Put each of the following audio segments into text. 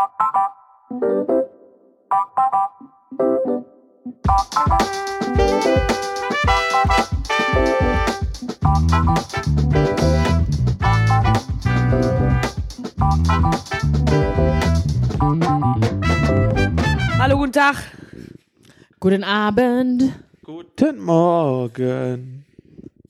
Hallo, guten Tag. Guten Abend. Guten Morgen.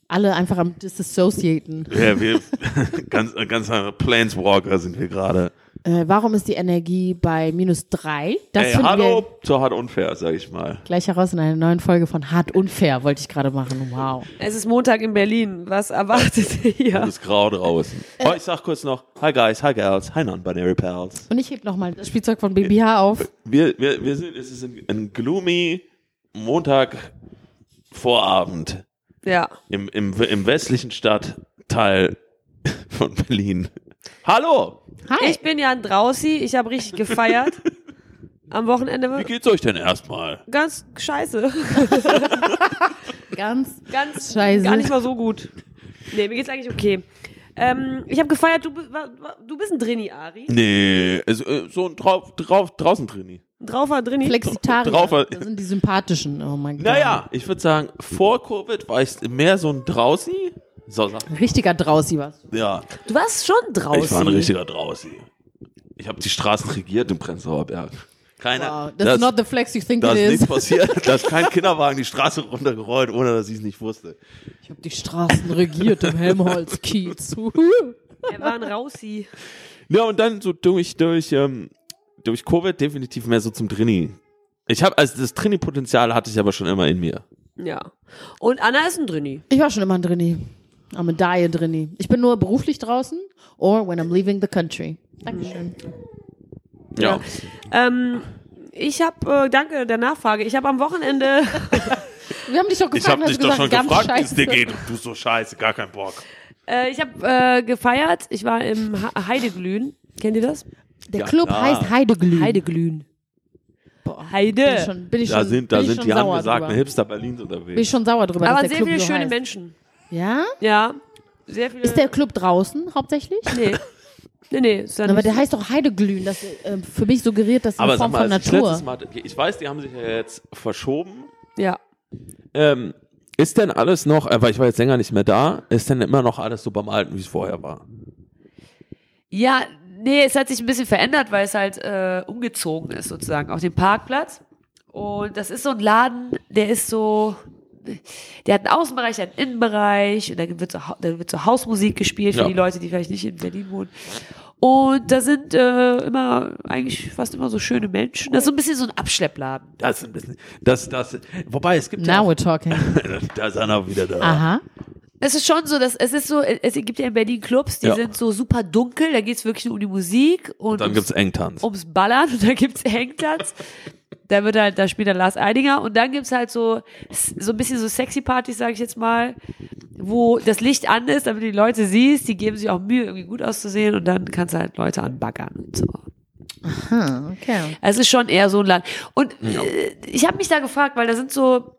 Alle einfach am Disassociaten. Ja, wir ganz, ganz Planeswalker sind wir gerade. Äh, warum ist die Energie bei minus drei? Das Ey, hallo, wir so hart unfair, sag ich mal. gleich heraus in einer neuen Folge von Hart Unfair, wollte ich gerade machen. Wow. Es ist Montag in Berlin. Was erwartet ihr Es hier? ist grau draußen. Oh, ich sag kurz noch, hi guys, hi girls, hi non-binary pals. Und ich heb nochmal das Spielzeug von BBH auf. Wir, wir, wir sind, es ist ein, ein gloomy Montag Vorabend Ja. im, im, im westlichen Stadtteil von Berlin. Hallo, Hi. Ich bin Jan Drausi. Ich habe richtig gefeiert. Am wie Wochenende. geht's euch denn erstmal? Ganz scheiße. Ganz Ganz Scheiße. gar nicht mal so gut. Nee, mir geht's eigentlich okay. Ähm, ich habe gefeiert, du, du bist ein Drini, Ari. Nee, also, äh, so ein drauf, drauf, draußen Trini. Ein Draufer Drini. Flexitarier. Drauf- Das sind die sympathischen. Oh mein Gott. Naja, ich würde sagen, vor Covid war ich mehr so ein Drausi. So, sag. Richtiger Drausi was. Ja, Du warst schon draußen. ich war ein richtiger Drausi. Ich habe die Straßen regiert im Prenzlauer Berg. Keine, Wow. That's not the flex you think da it ist is. nichts passiert. Da ist kein Kinderwagen die Straße runtergerollt, ohne dass ich es nicht wusste. Ich habe die Straßen regiert im Helmholtz-Kiez. Er war ein Rausi. Ja, und dann so durch, durch, ähm, durch Covid definitiv mehr so zum Trini. Ich habe, also das Trini-Potenzial hatte ich aber schon immer in mir. Ja. Und Anna ist ein Drini. Ich war schon immer ein Drini. Am Medaille Drini. Ich bin nur beruflich draußen or when I'm leaving the country. Dankeschön. Ja. Ähm, ich habe, äh, danke der Nachfrage, ich habe am Wochenende, Wir haben dich doch Ich gefragt. habe hast dich du doch gesagt, schon gefragt, wie es scheiße. dir geht. Und du so scheiße, gar keinen Bock. äh, ich habe äh, gefeiert, ich war im ha Heideglühen. Kennt ihr das? Der Ja, Club klar. heißt Heideglühen. Heideglühen. Boah, Heide. Bin ich schon, bin ich Da schon, sind, da bin ich sind schon die sauer angesagten drüber. Hipster Berlins Bin ich unterwegs. schon sauer drüber, Aber dass der sehr Club viele so schöne heißt. Menschen. Ja? Ja. Sehr viele. Ist der Club draußen hauptsächlich? Nee. Nee, nee. Ist dann Aber nicht- der heißt doch Heideglühen. Das äh, für mich suggeriert das eine Aber sag Form mal, von als ich Natur. letztes Mal, ich weiß, die haben sich ja jetzt verschoben. ja. Ähm, ist denn alles noch, äh, weil ich war jetzt länger nicht mehr da, ist denn immer noch alles so beim Alten, wie es vorher war? Ja, nee, es hat sich ein bisschen verändert, weil es halt äh, umgezogen ist sozusagen auf den Parkplatz. Und das ist so ein Laden, der ist so, der hat einen Außenbereich, der hat einen Innenbereich und da wird so, Hau- da wird so Hausmusik gespielt für Ja. die Leute, die vielleicht nicht in Berlin wohnen. Und da sind äh, immer, eigentlich fast immer so schöne Menschen. Das ist so ein bisschen so ein Abschleppladen. Das ist ein bisschen, das, das, wobei es gibt Now ja we're talking. auch, da ist einer wieder da. Aha. Es ist schon so, dass es ist so, es gibt ja in Berlin Clubs, die Ja. sind so super dunkel, da geht's wirklich nur um die Musik und Dann ums- gibt's Engtanz. ums Ballern und da gibt's Hangplatz. Da wird halt, da spielt dann Lars Eidinger und dann gibt's halt so, so ein bisschen so sexy Partys, sage ich jetzt mal, wo das Licht an ist, damit du die Leute siehst, die geben sich auch Mühe, irgendwie gut auszusehen und dann kannst du halt Leute anbaggern und so. Hm, okay. Es ist schon eher so ein Land. Und äh, ich habe mich da gefragt, weil da sind so,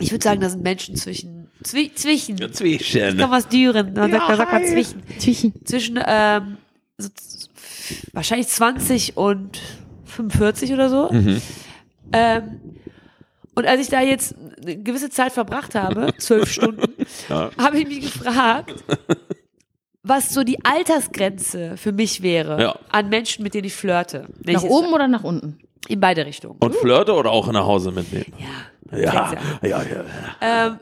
ich würde sagen, da sind Menschen zwischen, zwi zwischen, Ja, ich Zwischen. kann was düren, man sagt, da sagt man zwischen Tschüssi. zwischen ähm, so, wahrscheinlich 20 und 45 oder so. Ähm, und als ich da jetzt eine gewisse Zeit verbracht habe, zwölf Stunden, Ja. habe ich mich gefragt, was so die Altersgrenze für mich wäre Ja. an Menschen, mit denen ich flirte. Wenn Nach ich oben oder nach unten? In beide Richtungen. Und Flirte oder auch nach Hause mitnehmen? Ja. Ja, Kennst ja, ja. ähm,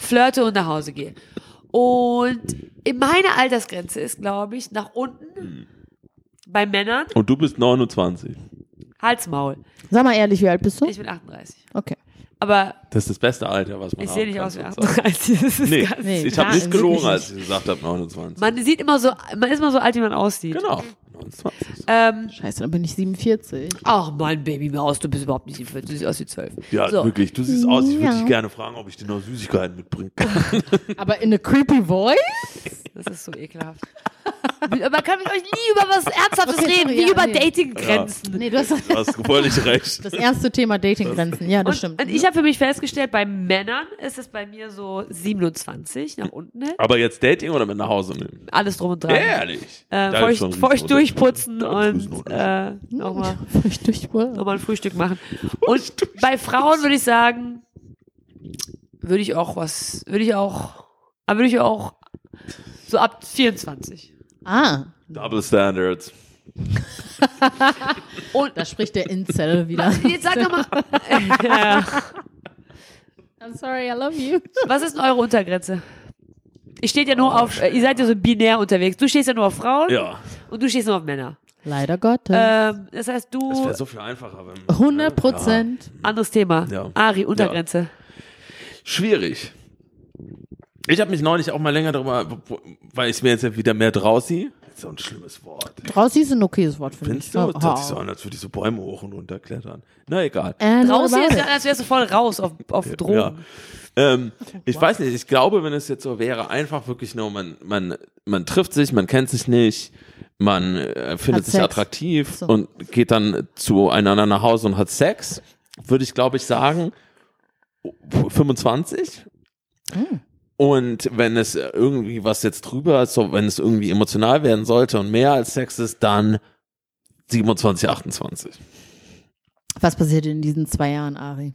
flirte und nach Hause gehe. Und in meine Altersgrenze ist, glaube ich, nach unten bei Männern Und du bist 29. Halsmaul. Sag mal ehrlich, wie alt bist du? Ich bin 38. Okay. Aber Das ist das beste Alter, was man ich sehe nicht aus wie sozusagen. 38. Das ist Nee, ganz, Nee, ich habe nicht gelogen, als ich gesagt habe 29. man sieht immer so, man ist immer so alt, wie man aussieht. genau, 29. Ähm, Scheiße, dann bin ich 47. ach mein Babymaus, du bist überhaupt nicht 47, du siehst aus wie 12. Ja, so. wirklich, du siehst aus, ich würde Ja. dich gerne fragen, ob ich dir noch Süßigkeiten mitbringen kann. Aber in a creepy voice? Das ist so ekelhaft. Man kann mit euch nie über was Ernsthaftes Okay, reden, sorry, wie ja, über nee. Datinggrenzen. Nee, du hast Du hast völlig recht. das erste Thema Datinggrenzen. Ja, das Und, stimmt. und ich habe für mich festgestellt, bei Männern ist es bei mir so 27 nach unten hin. Aber jetzt Dating oder mit nach Hause nehmen? Alles drum und dran. Ehrlich. Äh, feucht, ein feucht durchputzen und äh, nochmal noch mal ein Frühstück machen. Und bei Frauen würde ich sagen, würde ich auch was, würde ich auch, würde ich auch so ab 24. Ah, Double Standards. Und da spricht der Incel wieder. jetzt sag doch mal, ja, I'm sorry, I love you. was ist denn eure Untergrenze? Ich steht ja nur auf, äh, ihr seid ja so binär unterwegs. Du stehst ja nur auf Frauen Ja. und du stehst nur auf Männer. Leider Gottes. Ähm, das heißt, Das du, wäre so viel einfacher. Wenn, 100 Prozent. anderes Thema. Ja. Ari, Untergrenze. Schwierig. Ich habe mich neulich auch mal länger darüber, weil ich mir jetzt ja wieder mehr draus sehe. So ein schlimmes Wort. Draußen ist ein okayes Wort, finde ich. Findest du? Oh, Das hört sich so an, als würde ich so Bäume hoch und runter klettern. Na egal. And Draußen about ist ja, als wärst du voll raus auf, auf Drogen. Ja. Ähm, ich weiß nicht, ich glaube, wenn es jetzt so wäre, einfach wirklich nur, man, man, man trifft sich, man kennt sich nicht, man äh, findet Hat sich Sex. attraktiv So. und geht dann zueinander nach Hause und hat Sex, würde ich, glaube ich, sagen, 25. Hm. Und wenn es irgendwie was jetzt drüber ist, so, wenn es irgendwie emotional werden sollte und mehr als Sex ist, dann 27, 28. Was passiert in diesen zwei Jahren, Ari?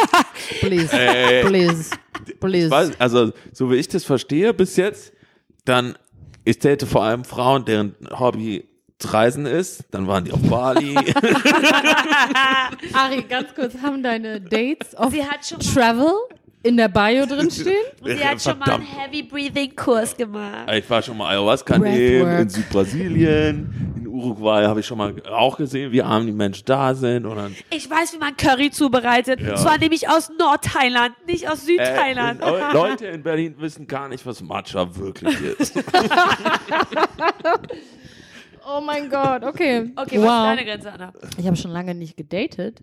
Please, Äh, please, please. weiß, also so wie ich das verstehe bis jetzt, dann ich date vor allem Frauen, deren Hobby das Reisen ist, dann waren die auf Bali. Ari, ganz kurz, haben deine Dates auf Sie hat schon mal, Travel in der Bio drin stehen? sie hat schon mal einen. Heavy Breathing Kurs gemacht. Ich war schon mal Ayahuasca nehmen, in Südbrasilien, in Uruguay habe ich schon mal auch gesehen, wie arm die Menschen da sind. Und dann, Ich weiß, wie man Curry zubereitet. Ja. Zwar nämlich aus Nordthailand, nicht aus äh, Südthailand. Le- Leute in Berlin wissen gar nicht, was Matcha wirklich ist. Oh mein Gott, okay. okay, was ist wow. deine Grenze, Anna? Ich habe schon lange nicht gedatet.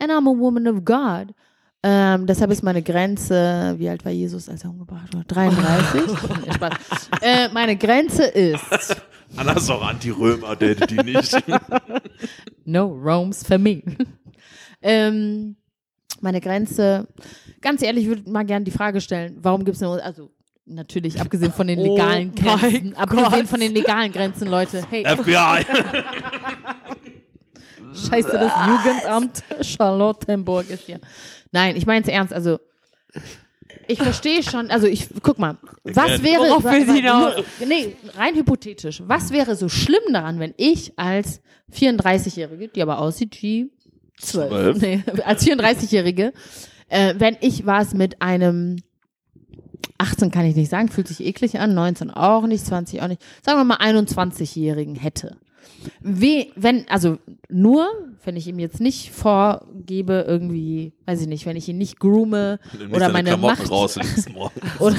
And I'm a woman of God. Ähm, deshalb ist meine Grenze, wie alt war Jesus, als er umgebracht wurde? 33? Nee, Spaß. Äh, meine Grenze ist Anna ist auch Anti-Römer, datet die nicht. No Roams for me. ähm, meine Grenze, ganz ehrlich, ich würde mal gerne die Frage stellen, warum gibt es eine, also natürlich abgesehen von den Oh legalen mein Grenzen, abgesehen Gott. von den legalen Grenzen, Leute, hey, FBI. Scheiße, das Jugendamt Charlottenburg ist hier. Nein, ich meine es ernst, also ich verstehe schon, also ich, guck mal, was wäre, Worauf will sie nur- nee, rein hypothetisch, was wäre so schlimm daran, wenn ich als 34-Jährige, die aber aussieht wie 12, Zwölf. nee, als 34-Jährige, äh, wenn ich was mit einem 18 kann ich nicht sagen, fühlt sich eklig an, 19 auch nicht, 20 auch nicht, sagen wir mal 21-Jährigen hätte. Wie, wenn, also nur, wenn ich ihm jetzt nicht vorgebe, irgendwie, weiß ich nicht, wenn ich ihn nicht groome oder meine Klamotten Macht morgen. oder,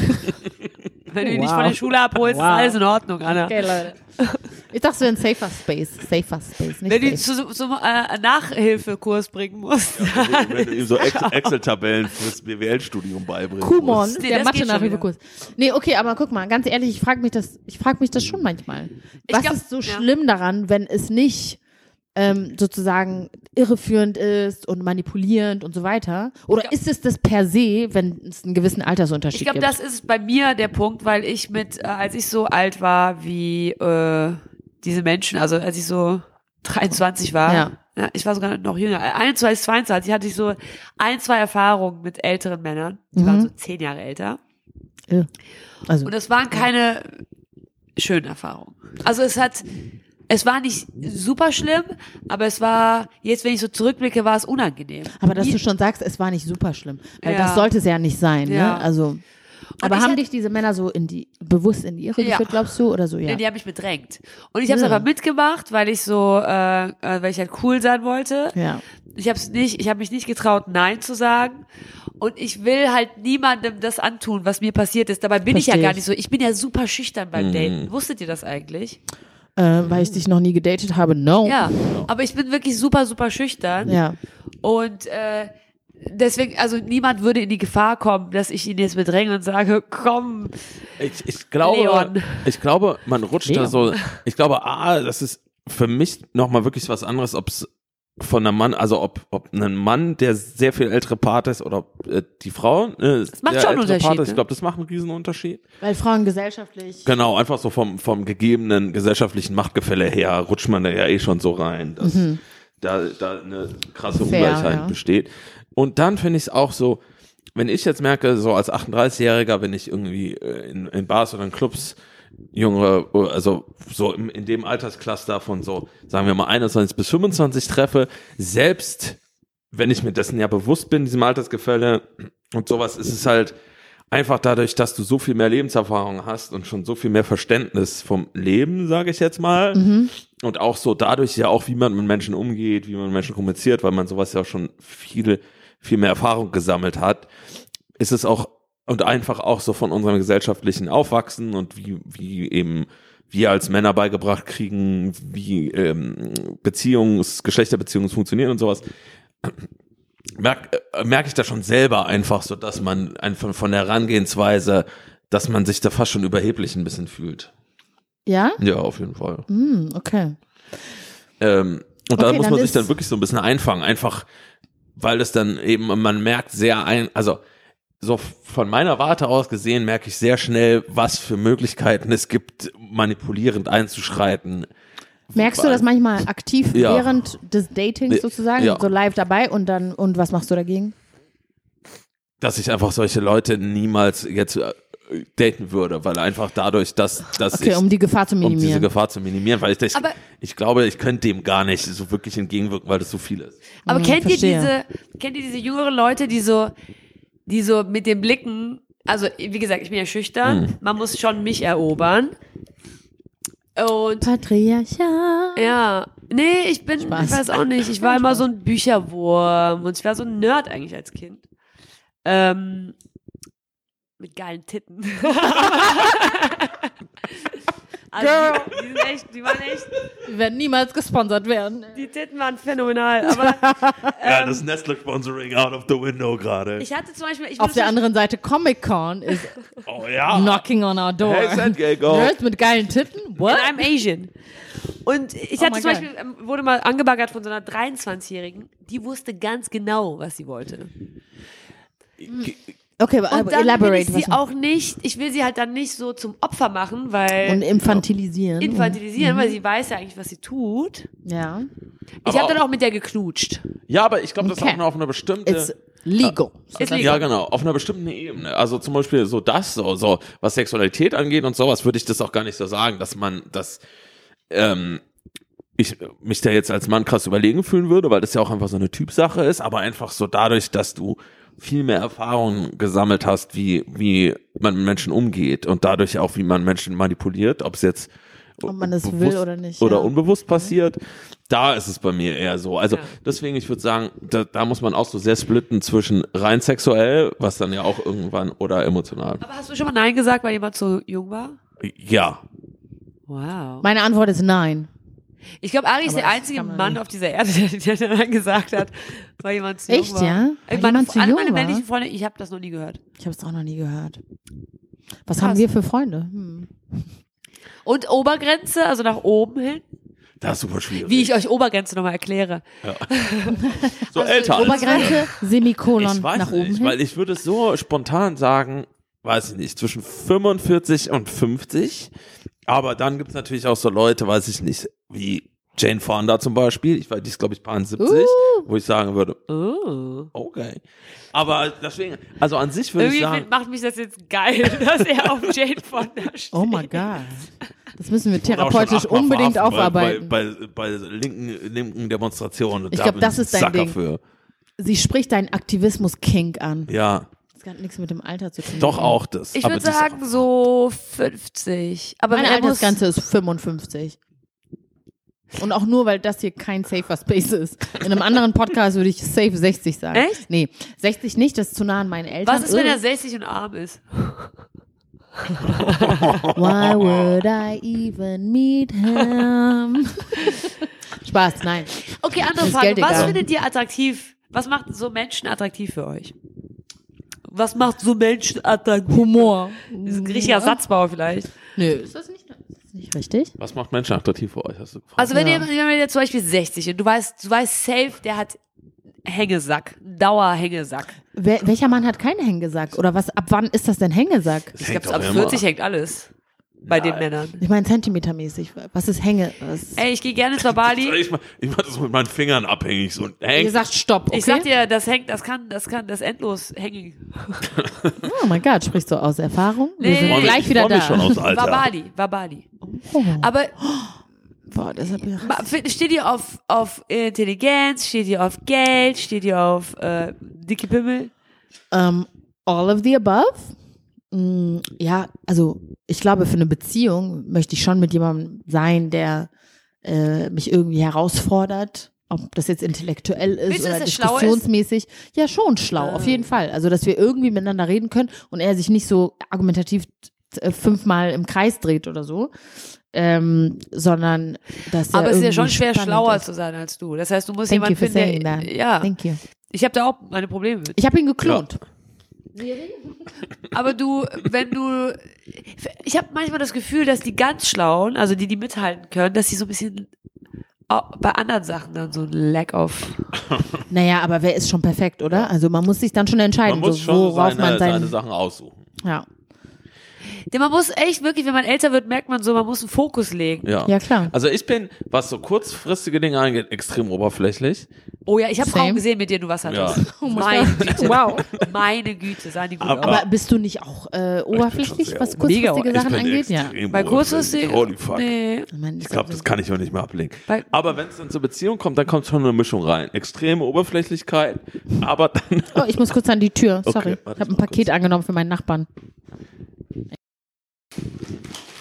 Wenn du ihn nicht Wow. von der Schule abholst, Wow. ist alles in Ordnung, Anna. okay, Leute. Ich dachte, es wäre ein safer Space, safer Space, nicht Wenn du ihn safe. zu, zum äh, Nachhilfekurs bringen musst. Wenn du ihm so Ex- Excel-Tabellen fürs BWL-Studium beibringst. Kumon, Nee, der das Mathe geht schon Nachhilfekurs. Nee, okay, aber guck mal, ganz ehrlich, ich frage mich das, ich frage mich das schon manchmal. Was glaub- ist so ja. schlimm daran, wenn es nicht ähm, sozusagen irreführend ist und manipulierend und so weiter? Oder glaub- ist es das per se, wenn es einen gewissen Altersunterschied Ich glaube, gibt? das ist bei mir der Punkt, weil ich mit, äh, als ich so alt war wie äh, diese Menschen, also als ich so 23 war, Ja. ich war sogar noch jünger, äh, 21, 22 hatte ich so ein, zwei Erfahrungen mit älteren Männern, die Mhm. waren so zehn Jahre älter. Ja. Also, Und es waren keine schönen Erfahrungen. Also es hat, es war nicht super schlimm, aber es war, jetzt wenn ich so zurückblicke, war es unangenehm. aber dass Wie- du schon sagst, es war nicht super schlimm. Weil Ja. das sollte es ja nicht sein, Ja. ne? Also. Aber ich haben hab- dich diese Männer so in die, bewusst in die Irre Ja. geführt, glaubst du? Oder so, ja. Nee, die haben mich bedrängt. Und ich habe es Ja. aber mitgemacht, weil ich so, äh, äh, weil ich halt cool sein wollte. ja. Ich habe nicht, ich habe mich nicht getraut, Nein zu sagen. Und ich will halt niemandem das antun, was mir passiert ist. Dabei bin ich Versteh ja gar ich. nicht so. Ich bin ja super schüchtern beim Mhm. Daten. Wusstet ihr das eigentlich? Äh, weil ich dich noch nie gedatet habe, no. Ja. Aber ich bin wirklich super, super schüchtern. Ja. Und äh, deswegen, also niemand würde in die Gefahr kommen, dass ich ihn jetzt bedränge und sage, komm, Ich, ich glaube, Leon. ich glaube, man rutscht da Leon. so. Ich glaube, ah, das ist für mich nochmal wirklich was anderes, ob es von einem Mann, also ob, ob ein Mann, der sehr viel ältere Part ist oder ob äh, die Frau, äh, macht der schon einen ältere Unterschied, Part ist. ne? Ich glaube, das macht einen riesen Unterschied. Weil Frauen gesellschaftlich. Genau, einfach so vom, vom gegebenen gesellschaftlichen Machtgefälle her rutscht man da ja eh schon so rein, dass da, da eine krasse Mhm. Fair, Ungleichheit ja. besteht. Und dann finde ich es auch so, wenn ich jetzt merke, so als 38-Jähriger, wenn ich irgendwie äh, in, in Bars oder in Clubs Jüngere, also so in dem Alterscluster von so, sagen wir mal 21 bis 25 treffe, selbst wenn ich mir dessen ja bewusst bin, diesem Altersgefälle und sowas, ist es halt einfach dadurch, dass du so viel mehr Lebenserfahrung hast und schon so viel mehr Verständnis vom Leben, sage ich jetzt mal, und auch so dadurch ja auch, wie man mit Menschen umgeht, wie man mit Menschen kommuniziert, weil man sowas ja schon viel, viel mehr Erfahrung gesammelt hat, ist es auch und einfach auch so von unserem gesellschaftlichen Aufwachsen und wie, wie eben wir als Männer beigebracht kriegen, wie ähm, Beziehungs, Geschlechterbeziehungen funktionieren und sowas, merke äh, merk ich da schon selber einfach so, dass man einfach von der Herangehensweise, dass man sich da fast schon überheblich ein bisschen fühlt. Ja? Ja, auf jeden Fall. Hm, okay. Ähm, und da Okay, muss dann man sich dann wirklich so ein bisschen einfangen, einfach weil das dann eben, man merkt sehr ein, also so von meiner Warte aus gesehen merke ich sehr schnell, was für Möglichkeiten es gibt, manipulierend einzuschreiten. Merkst du das manchmal aktiv Ja. während des Datings sozusagen, Ja. so live dabei und dann, und was machst du dagegen? dass ich einfach solche Leute niemals jetzt äh, daten würde, weil einfach dadurch, dass, dass Okay, ich, um die Gefahr zu um diese minimieren. Gefahr zu minimieren, weil ich, ich, ich glaube, ich könnte dem gar nicht so wirklich entgegenwirken, weil das so viel ist. Aber Hm, kennt verstehe. ihr diese, kennt ihr diese jüngeren Leute, die so, die so mit den Blicken, also wie gesagt, ich bin ja schüchtern, Hm. man muss schon mich erobern. Und Patriarchat. ja, nee, ich bin, Spaß. ich weiß auch nicht, ich war immer so ein Bücherwurm und ich war so ein Nerd eigentlich als Kind. Ähm, mit geilen Titten. also die, die sind echt, die waren echt, Wir werden niemals gesponsert werden. die Titten waren phänomenal. Aber ja, das Nestle-Sponsoring out of the window gerade. ich hatte zum Beispiel, ich Auf der anderen Seite Comic-Con ist Oh ja. knocking on our door. Hey, Girls mit geilen Titten? What? And I'm Asian. Und ich Oh hatte zum God. Beispiel, ähm, wurde mal angebaggert von so einer 23-Jährigen, die wusste ganz genau, was sie wollte. Okay, aber Und dann will ich sie was- auch nicht, ich will sie halt dann nicht so zum Opfer machen, weil und infantilisieren. infantilisieren, weil sie weiß ja eigentlich, was sie tut. Ja. Ich habe dann auch- mit der geknutscht. Ja, aber ich glaube, das ist Okay. auch nur auf einer bestimmten. It's legal. Ist legal. Ja, genau, auf einer bestimmten Ebene. Also zum Beispiel so das, so, so was Sexualität angeht und sowas, würde ich das auch gar nicht so sagen, dass man, dass ähm, ich mich da jetzt als Mann krass überlegen fühlen würde, weil das ja auch einfach so eine Typsache ist, aber einfach so dadurch, dass du viel mehr Erfahrung gesammelt hast, wie, wie man mit Menschen umgeht und dadurch auch, wie man Menschen manipuliert, ob es jetzt Ob man es will bewusst oder nicht, Oder ja. unbewusst passiert. Da ist es bei mir eher so. Also Ja. deswegen, ich würde sagen, da, da muss man auch so sehr splitten zwischen rein sexuell, was dann ja auch irgendwann, oder emotional. Aber hast du schon mal Nein gesagt, weil jemand so jung war? Ja. Wow. Meine Antwort ist nein. Ich glaube, Ari ist der einzige Mann auf dieser Erde, der, der dann gesagt hat, weil jemand zu Echt, jung war. ja? Äh, Weil Meine, jemand zu alle jung meine war? männlichen Freunde, ich habe das noch nie gehört. Ich habe es auch noch nie gehört. Was Krass. haben wir für Freunde? Hm. Und Obergrenze, also nach oben hin. Das ist super schwierig. Wie ich euch Obergrenze nochmal erkläre. so älter als Obergrenze, Semikolon Ich weiß nach oben nicht, hin. weil ich würde so spontan sagen, weiß ich nicht, zwischen 45 und 50. Aber dann gibt's natürlich auch so Leute, weiß ich nicht, wie Jane Fonda zum Beispiel. Ich weiß, die ist, glaube ich, paar 70, Uh. wo ich sagen würde, Oh. okay. Aber deswegen, also an sich würde ich Irgendwie sagen, macht mich das jetzt geil, dass er auf Jane Fonda steht. Oh my God. Das müssen wir therapeutisch unbedingt aufarbeiten. Bei, bei, bei, bei linken, linken Demonstrationen. Und Ich da glaub, bin das ist dein Sucker Ding. Für. Sie spricht deinen Aktivismus-Kink an. Ja, Das hat nichts mit dem Alter zu tun. doch auch das. Ich würde sagen so 50. Aber Meine er Altersgrenze ist 55. Und auch nur, weil das hier kein safer Space ist. In einem anderen Podcast würde ich safe 60 sagen. Echt? Nee, 60 nicht, das ist zu nah an meinen Eltern. Was ist, wenn er 60 und arm ist? Why would I even meet him? Spaß, nein. Okay, andere Frage. Was findet ihr attraktiv Was macht so Menschen attraktiv für euch? Was macht so Menschen attraktiv? Humor. Das ist ein richtiger Satzbau vielleicht. Nö, ist das nicht, ist das nicht richtig? Was macht Menschen attraktiv für euch? Hast du gefragt? Also wenn Ja. jemand, jemand der zum Beispiel 60 und du weißt, du weißt safe, der hat Hängesack, Dauerhängesack. Wer, welcher Mann hat keinen Hängesack? Oder was, ab wann ist das denn Hängesack? Ich hängt glaube, ab doch immer. 40 hängt alles bei den Männern. Ich meine zentimetermäßig. Was ist Hänge? Was? Ey, ich gehe gerne zur Bali. ich mach, ich mach das mit meinen Fingern abhängig. So, hey, Ihr sagt Stopp, okay? Ich sag dir, das hängt, das kann, das kann, das endlos hängen. oh mein Gott, sprichst du aus Erfahrung? Wir Nee. sind Freu mich- gleich ich wieder freu mich da. schon aus Alter. War Bali, war Bali. Oh. Aber Boah, das hab ich ma- f- steht ihr auf, auf Intelligenz, steht ihr auf Geld, steht ihr auf äh, dicke Pimmel? Ähm, all of the above. Mm, ja, also ich glaube, für eine Beziehung möchte ich schon mit jemandem sein, der äh, mich irgendwie herausfordert. Ob das jetzt intellektuell ist Willst oder er schlau ist? diskussionsmäßig. Ja, schon schlau, Ah. auf jeden Fall. Also, dass wir irgendwie miteinander reden können und er sich nicht so argumentativ äh, fünfmal im Kreis dreht oder so. Ähm, sondern dass er Aber es ist ja schon schwer, schlauer ist. zu sein als du. Das heißt, du musst Thank you jemanden for finden, der, ja, Thank you. ich habe da auch meine Probleme mit. Ich habe ihn geklont. Aber du, wenn du, ich habe manchmal das Gefühl, dass die ganz Schlauen, also die, die mithalten können, dass sie so ein bisschen bei anderen Sachen dann so ein Lack of. Naja, aber wer ist schon perfekt, oder? Also man muss sich dann schon entscheiden, man muss so, schon worauf seine, man sein. seine Sachen aussuchen. ja. Denn man muss echt wirklich, wenn man älter wird, merkt man so, man muss einen Fokus legen. Ja. ja, klar. Also ich bin, was so kurzfristige Dinge angeht, extrem oberflächlich. Oh ja, ich habe. Frauen gesehen, mit denen du was hattest. Ja. Oh Meine Güte. Wow. Meine Güte, seien die gut Aber- aus. Aber bist du nicht auch äh, oberflächlich, was kurzfristige Sachen angeht? Ja. extrem Bei kurzfristig, oberflächlich. Holy fuck. nee. Ich, mein, Ich glaube, das kann ich auch nicht mehr ablegen. Bei- Aber wenn es dann zur Beziehung kommt, dann kommt schon eine Mischung rein. Extreme Oberflächlichkeit, aber dann. Oh, ich muss kurz an die Tür. Sorry. Okay, ich habe ein Paket angenommen für meinen Nachbarn.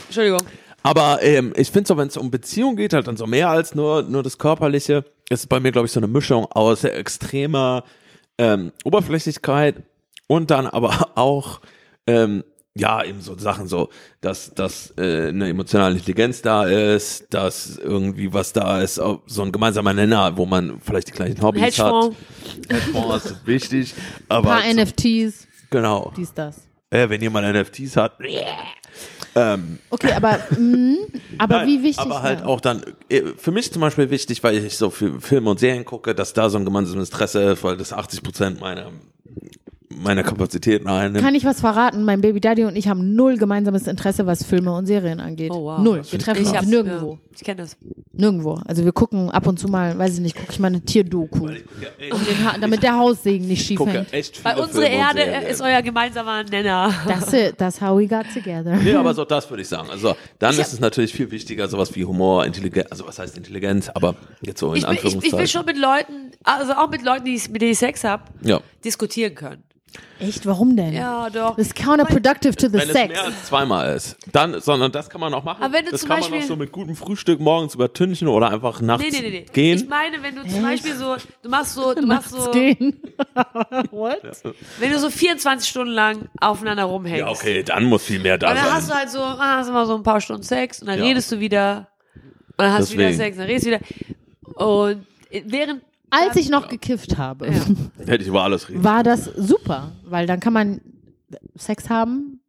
Entschuldigung. Aber ähm, ich finde so, wenn es um Beziehung geht, halt dann so mehr als nur, nur das Körperliche, ist bei mir, glaube ich, so eine Mischung aus extremer ähm, Oberflächlichkeit und dann aber auch, ähm, ja, eben so Sachen so, dass, dass äh, eine emotionale Intelligenz da ist, dass irgendwie was da ist, so ein gemeinsamer Nenner, wo man vielleicht die gleichen Hobbys Hedgefonds. hat. Hedgefonds ist wichtig, Ein aber paar NFTs, genau. dies, das. Äh, wenn jemand NFTs hat, ähm, Okay, aber, mh, aber Nein, wie wichtig? Aber halt ja. auch dann, äh, für mich zum Beispiel wichtig, weil ich so viel Filme und Serien gucke, dass da so ein gemeinsames Interesse ist, weil das 80 Prozent meiner, meiner Kapazitäten einnimmt. Kann ich was verraten? Mein Baby Daddy und ich haben null gemeinsames Interesse, was Filme und Serien angeht. Oh, wow. Null. Wir treffen Ich uns nirgendwo. Ja, ich kenne das. Nirgendwo. Also wir gucken ab und zu mal, weiß ich nicht, gucke ich mal eine Tierdoku. Um den ha damit der Haussegen nicht schief gucke hängt. echt Weil unsere Erde ist euer gemeinsamer Nenner. That's it. That's how we got together. Nee, aber so das würde ich sagen. Also dann ist es natürlich viel wichtiger, sowas wie Humor, Intelligenz, also was heißt Intelligenz, aber jetzt so in Ich, bin, ich, ich Anführungszeichen. will schon mit Leuten, also auch mit Leuten, die ich, mit denen ich Sex habe, ja. diskutieren können. Echt? Warum denn? Ja, doch. Das ist counterproductive to the Wenn es sex. mehr als zweimal ist, dann, sondern das kann man auch machen. Aber wenn du das zum kann man Beispiel- auch so mit gutem Frühstück morgens übertünchen oder einfach nachts Nee, nee, nee, nee. Ich gehen. meine, wenn du zum Beispiel so, du machst so, du machst Nachts so, gehen. What? wenn du so 24 Stunden lang aufeinander rumhängst. Ja, okay, dann muss viel mehr da Und dann sein. hast du halt so, ah, hast du mal so ein paar Stunden Sex und dann Ja. redest du wieder und dann hast du wieder Deswegen. Sex, dann redest du wieder. Und während Als ich noch gekifft habe, Ja. Hätte ich über alles reden. war das super, weil dann kann man Sex haben,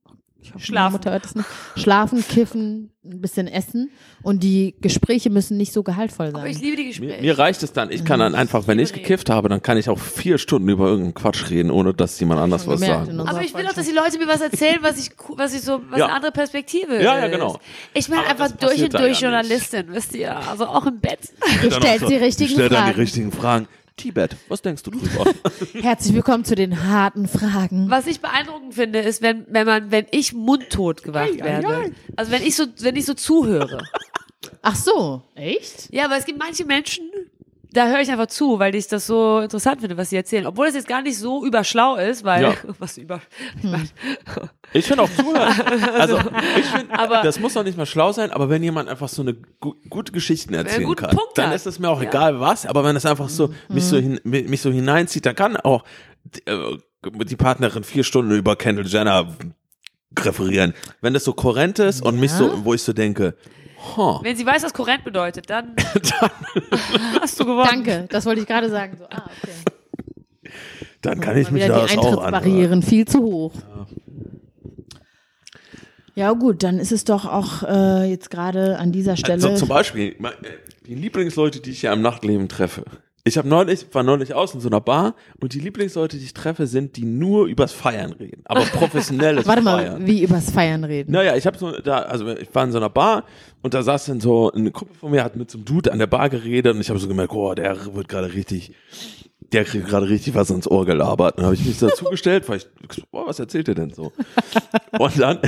Schlafen. Mutter hört es nicht, schlafen, kiffen, ein bisschen essen und die Gespräche müssen nicht so gehaltvoll aber ich sein. liebe die Mir, Gespräche. mir reicht es dann. Ich kann dann einfach, wenn ich gekifft habe, dann kann ich auch vier Stunden über irgendeinen Quatsch reden, ohne dass jemand anders was sagt. aber ich will auch, dass die Leute mir was erzählen, was ich, was ich so, was Ja. eine andere Perspektive Ja, ja, ist. genau. Ich bin Aber einfach das durch passiert und da durch ja nicht. Journalistin, wisst ihr, also auch im Bett. Ihr stellt die richtigen Stell dann die Fragen. richtigen Fragen. Tibet, was denkst du drüber? Herzlich willkommen zu den harten Fragen. Was ich beeindruckend finde, ist, wenn, wenn man, wenn ich mundtot gemacht werde. Also wenn ich so, wenn ich so zuhöre. Ach so, echt? Ja, aber es gibt manche Menschen, da höre ich einfach zu, weil ich das so interessant finde, was sie erzählen. Obwohl es jetzt gar nicht so überschlau ist, weil, Ja. was über, Ich finde auch zuhören. Also, ich finde, Aber- das muss doch nicht mal schlau sein, aber wenn jemand einfach so eine gu gute Geschichten erzählen kann, Punkt dann hat. ist es mir auch Ja. egal was, aber wenn es einfach so, mich so, hin, mi- mich so hineinzieht, dann kann auch äh, die Partnerin vier Stunden über Kendall Jenner referieren. Wenn das so kohärent ist und mich so, wo ich so denke, huh, wenn sie weiß, was Korrent bedeutet, dann hast du gewonnen. Danke, das wollte ich gerade sagen. So, ah, okay. dann kann ich mich die auch anhören. Eintrittsbarrieren viel zu hoch. Ja gut, dann ist es doch auch äh, jetzt gerade an dieser Stelle. Also zum Beispiel, äh, die Lieblingsleute, die ich ja im Nachtleben treffe. Ich habe neulich, war neulich aus in so einer Bar und die Lieblingsleute, die ich treffe, sind, die nur übers Feiern reden. Aber professionelles Warte mal, Feiern. wie übers Feiern reden. Naja, ich habe so da, also ich war in so einer Bar und da saß dann so eine Gruppe von mir, hat mit so einem Dude an der Bar geredet und ich habe so gemerkt, oh, der wird gerade richtig, der kriegt gerade richtig was ins Ohr gelabert. Dann habe ich mich dazugestellt, weil ich, oh, was erzählt er denn so? Und dann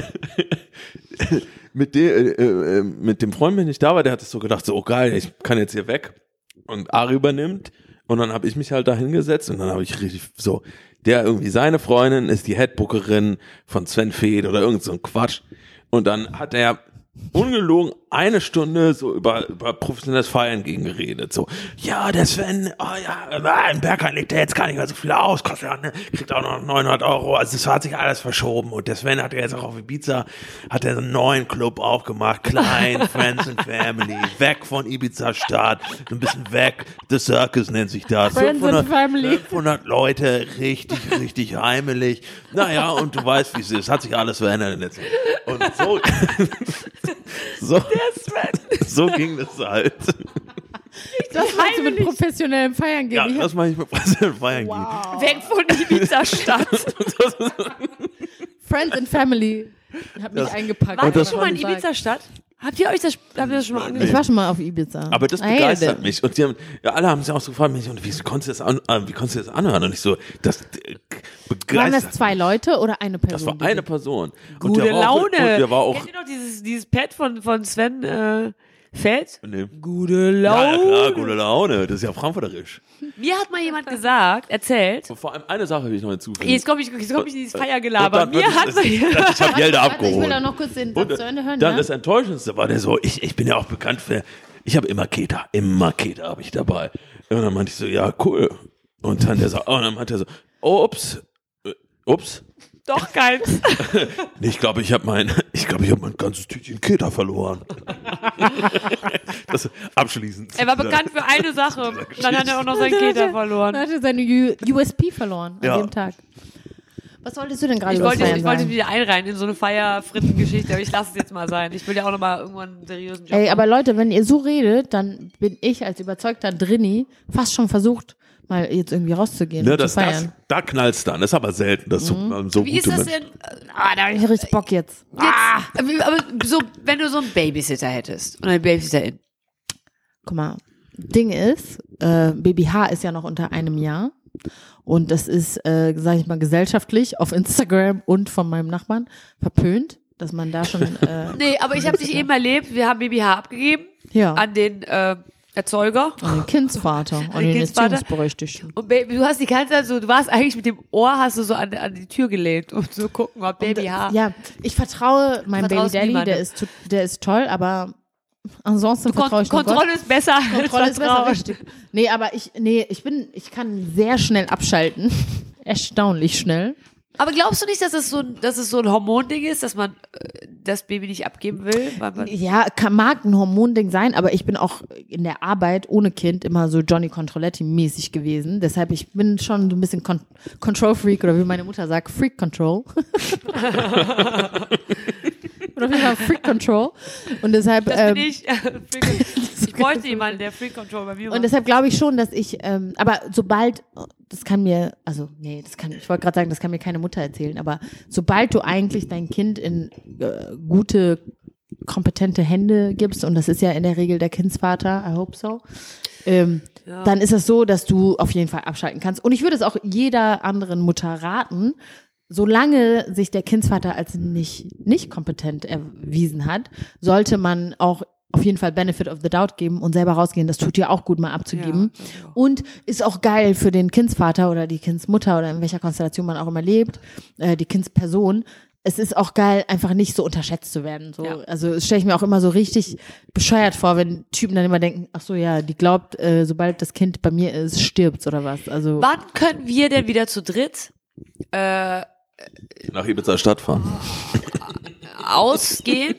mit, dem, äh, äh, mit dem Freund, wenn ich da war, der hat es so gedacht, so oh, geil, ich kann jetzt hier weg. Und Ari übernimmt und dann habe ich mich halt da hingesetzt und dann habe ich richtig so, der irgendwie seine Freundin ist die Headbookerin von Sven Feth oder irgend so ein Quatsch. Und dann hat er ungelogen eine Stunde so über, über professionelles Feiern gegen geredet. So, ja, der Sven, oh ja, im Bergheim legt er jetzt gar nicht mehr so viel aus, kostet ja, ne, kriegt auch noch 900 Euro. Also es hat sich alles verschoben. Und der Sven hat ja jetzt auch auf Ibiza, hat er einen neuen Club aufgemacht, klein, Friends and Family, weg von Ibiza Stadt, so ein bisschen weg. The Circus nennt sich das. Friends and Family. 500 Leute, richtig, richtig heimelig. Naja, und du weißt, wie es ist. Hat sich alles verändert in der Zeit. Und so, so, so ging das halt. das meinst du mit professionellem Feiern gehen? Ja, Ich das mache ich mit Präsident feiern Weg von Ibiza-Stadt. Friends and Family. Ich hab mich eingepackt. Ihr was schon mal in sagen? Ibiza-Stadt? Habt ihr euch das, habt ihr das schon mal Ich angeschaut? war schon mal auf Ibiza. Aber das begeistert mich. Und die haben, ja, alle haben sich auch so gefragt, mich, und wie konntest du das, an, äh, wie konntest du das anhören? Und ich so, das äh, Waren das begeistert. zwei Leute oder eine Person? Das war eine Person. und Gute der war auch, Laune. Und der war auch, Kennt ihr noch dieses, dieses Pad von, von Sven äh, Feld? nee. Gute Ja, ja, Laune. klar, gute Laune. Das ist ja frankfurterisch. Mir hat mal jemand gesagt, erzählt, Und vor allem eine Sache will ich noch hinzufügen. jetzt komme ich, jetzt komm ich in dieses Feiergelaber. Mir hat jemand, ich habe Gelder Warte, ich will abgeholt. da noch kurz den Satz zu Ende hören. dann ja? das Enttäuschendste war der so, ich, ich bin ja auch bekannt für, ich habe immer Keter, immer Keter habe ich dabei. Und dann meinte ich so, ja, cool. Und dann der so, oh, und dann meinte er so, oh, ups, äh, ups. Doch keins. Nee, ich glaube, ich habe mein, ich glaube, ich habe mein ganzes Tütchen Keter verloren. das abschließend. Er war bekannt für eine Sache. Dann hat er auch noch seinen Keter Er verloren. hatte seine U USP verloren an Ja. dem Tag. Was wolltest du denn gerade Ich wollte, ich wollte wieder einreihen in so eine Feierfrittengeschichte, aber ich lasse es jetzt mal sein. Ich will ja auch noch mal irgendwann einen seriösen Job Ey, aber Leute, wenn ihr so redet, dann bin ich als überzeugter Drinni fast schon versucht, mal jetzt irgendwie rauszugehen Ne, und das, zu feiern. das, da knallst dann. Das ist aber selten, dass so, Mhm. so Wie ist das denn? Ah, da hab ich richtig Bock jetzt. Jetzt, wie- aber so, wenn du so einen Babysitter hättest und eine Babysitterin. Guck mal, Ding ist, äh, Baby H ist ja noch unter einem Jahr. Und das ist, äh, sage ich mal, gesellschaftlich auf Instagram und von meinem Nachbarn verpönt, dass man da schon. Äh, Nee, aber ich habe dich eben erlebt, wir haben Baby H abgegeben ja, an den äh, Erzeuger. an den Kindsvater, an den den Kindsvater. Erziehungsberechtigten. Und Baby, du hast die ganze Zeit so, du warst eigentlich mit dem Ohr, hast du so an, an die Tür gelehnt, um zu gucken, ob Baby H. Ja, ich vertraue meinem Baby Daddy, niemandem. der ist, der ist toll, aber ansonsten vertraue Kon ich nur Gott. Kontrolle ist besser Kontrolle ist besser, richtig. Nee, aber ich, nee, ich bin, ich kann sehr schnell abschalten. Erstaunlich schnell. Aber glaubst du nicht, dass es so ein, dass es so ein Hormonding ist, dass man äh, das Baby nicht abgeben will? Ja, kann, mag ein Hormonding sein, aber ich bin auch in der Arbeit ohne Kind immer so Johnny Controletti-mäßig gewesen. Deshalb, ich bin schon so ein bisschen Con Control Freak oder wie meine Mutter sagt, Freak Control. oder auf jeden Fall Freak Control. Und deshalb, das ähm, bin ich. ich bräuchte jemanden, der Free Control bei mir Und macht. deshalb glaube ich schon, dass ich, ähm, aber sobald, das kann mir, also nee, das kann, ich wollte gerade sagen, das kann mir keine Mutter erzählen, aber sobald du eigentlich dein Kind in äh, gute, kompetente Hände gibst, und das ist ja in der Regel der Kindsvater, I hope so, ähm, Ja. dann ist es so, dass du auf jeden Fall abschalten kannst. Und ich würde es auch jeder anderen Mutter raten, solange sich der Kindsvater als nicht, nicht kompetent erwiesen hat, sollte man auch auf jeden Fall Benefit of the Doubt geben und selber rausgehen. Das tut ja auch gut, mal abzugeben. Ja, Und ist auch geil für den Kindsvater oder die Kindsmutter oder in welcher Konstellation man auch immer lebt, äh, die Kindsperson. Es ist auch geil, einfach nicht so unterschätzt zu werden. So, Ja. Also das stelle ich mir auch immer so richtig bescheuert vor, wenn Typen dann immer denken, ach so, ja, die glaubt, äh, sobald das Kind bei mir ist, stirbt's oder was. Also Wann können wir denn wieder zu dritt äh, Nach Ibiza Stadt fahren. ausgehen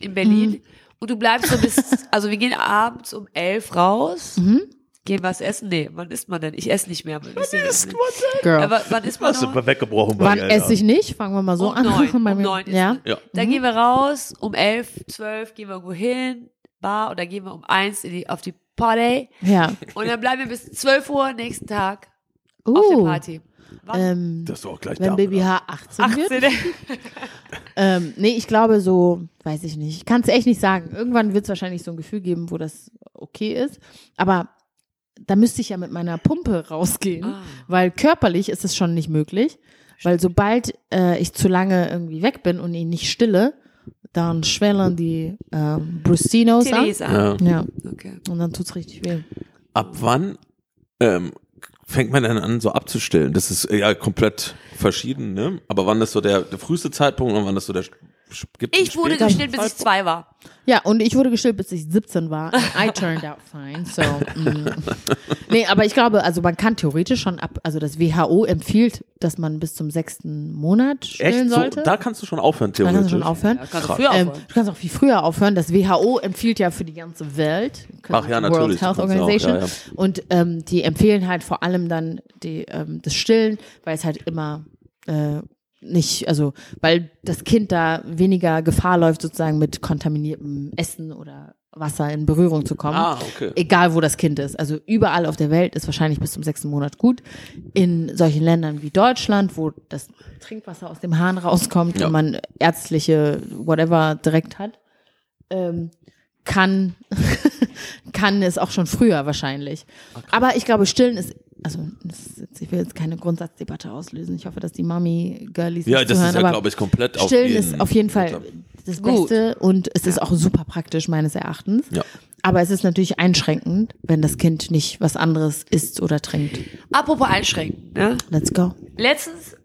in Berlin? Und du bleibst so bis, also wir gehen abends um elf raus. Mhm. Gehen was essen? Nee, wann isst man denn? Ich esse nicht mehr. Wann isst man Girl. Aber wann isst man Hast du noch? mal weggebrochen bei Wann dir, esse ich nicht? Fangen wir mal so um an. neun. Bei Um mir- neun ist ja. Ja. Dann gehen wir raus, um elf, zwölf gehen wir irgendwo hin, Bar, oder gehen wir um eins in die, auf die Party. Ja. Und dann bleiben wir bis 12 Uhr nächsten Tag auf der Uh, Party. Ähm, Das ist doch gleich wenn da. Baby oder? H 18 wird. 18. Ähm, nee, ich glaube so, weiß ich nicht. Ich kann es echt nicht sagen. Irgendwann wird es wahrscheinlich so ein Gefühl geben, wo das okay ist. Aber da müsste ich ja mit meiner Pumpe rausgehen, Ah. weil körperlich ist es schon nicht möglich. Weil sobald äh, ich zu lange irgendwie weg bin und ihn nicht stille, dann schwellen die ähm, Brustinos an. Ja. Ja, Okay. und dann tut's richtig weh. Ab wann ähm, fängt man dann an, so abzustillen? Das ist ja komplett verschieden, ne? Aber wann ist so der, der früheste Zeitpunkt und wann ist so der gibt Ich wurde gestillt, bis ich zwei war. Ja, und ich wurde gestillt, bis ich 17 war. I turned out fine. So, mm. Nee, aber ich glaube, also man kann theoretisch schon ab, also das WHO empfiehlt, dass man bis zum sechsten Monat stillen Echt? So, sollte. da kannst du schon aufhören, da theoretisch. kannst du schon aufhören. Ja, kannst du früher Ähm, aufhören. du kannst auch viel früher aufhören. Das WHO empfiehlt ja für die ganze Welt. Ach ja, World natürlich. Health kannst auch, Organization. ja, ja. Und ähm, die empfehlen halt vor allem dann die, ähm, das Stillen, weil es halt immer äh, nicht, also weil das Kind da weniger Gefahr läuft, sozusagen mit kontaminiertem Essen oder Wasser in Berührung zu kommen. Ah, okay. Egal wo das Kind ist. Also überall auf der Welt ist wahrscheinlich bis zum sechsten Monat gut. In solchen Ländern wie Deutschland, wo das Trinkwasser aus dem Hahn rauskommt Ja. und man ärztliche whatever direkt hat, ähm, kann, kann es auch schon früher wahrscheinlich. Aber ich glaube, stillen ist, also ich will jetzt keine Grundsatzdebatte auslösen. Ich hoffe, dass die Mami-Girlies Ja, das zuhören, ist ja, aber glaube ich, komplett auf Stillen jeden ist auf jeden Fall das Gut. Beste und es ist auch super praktisch meines Erachtens. Ja. Aber es ist natürlich einschränkend, wenn das Kind nicht was anderes isst oder trinkt. Apropos einschränken. Ne? Let's go. Letztens,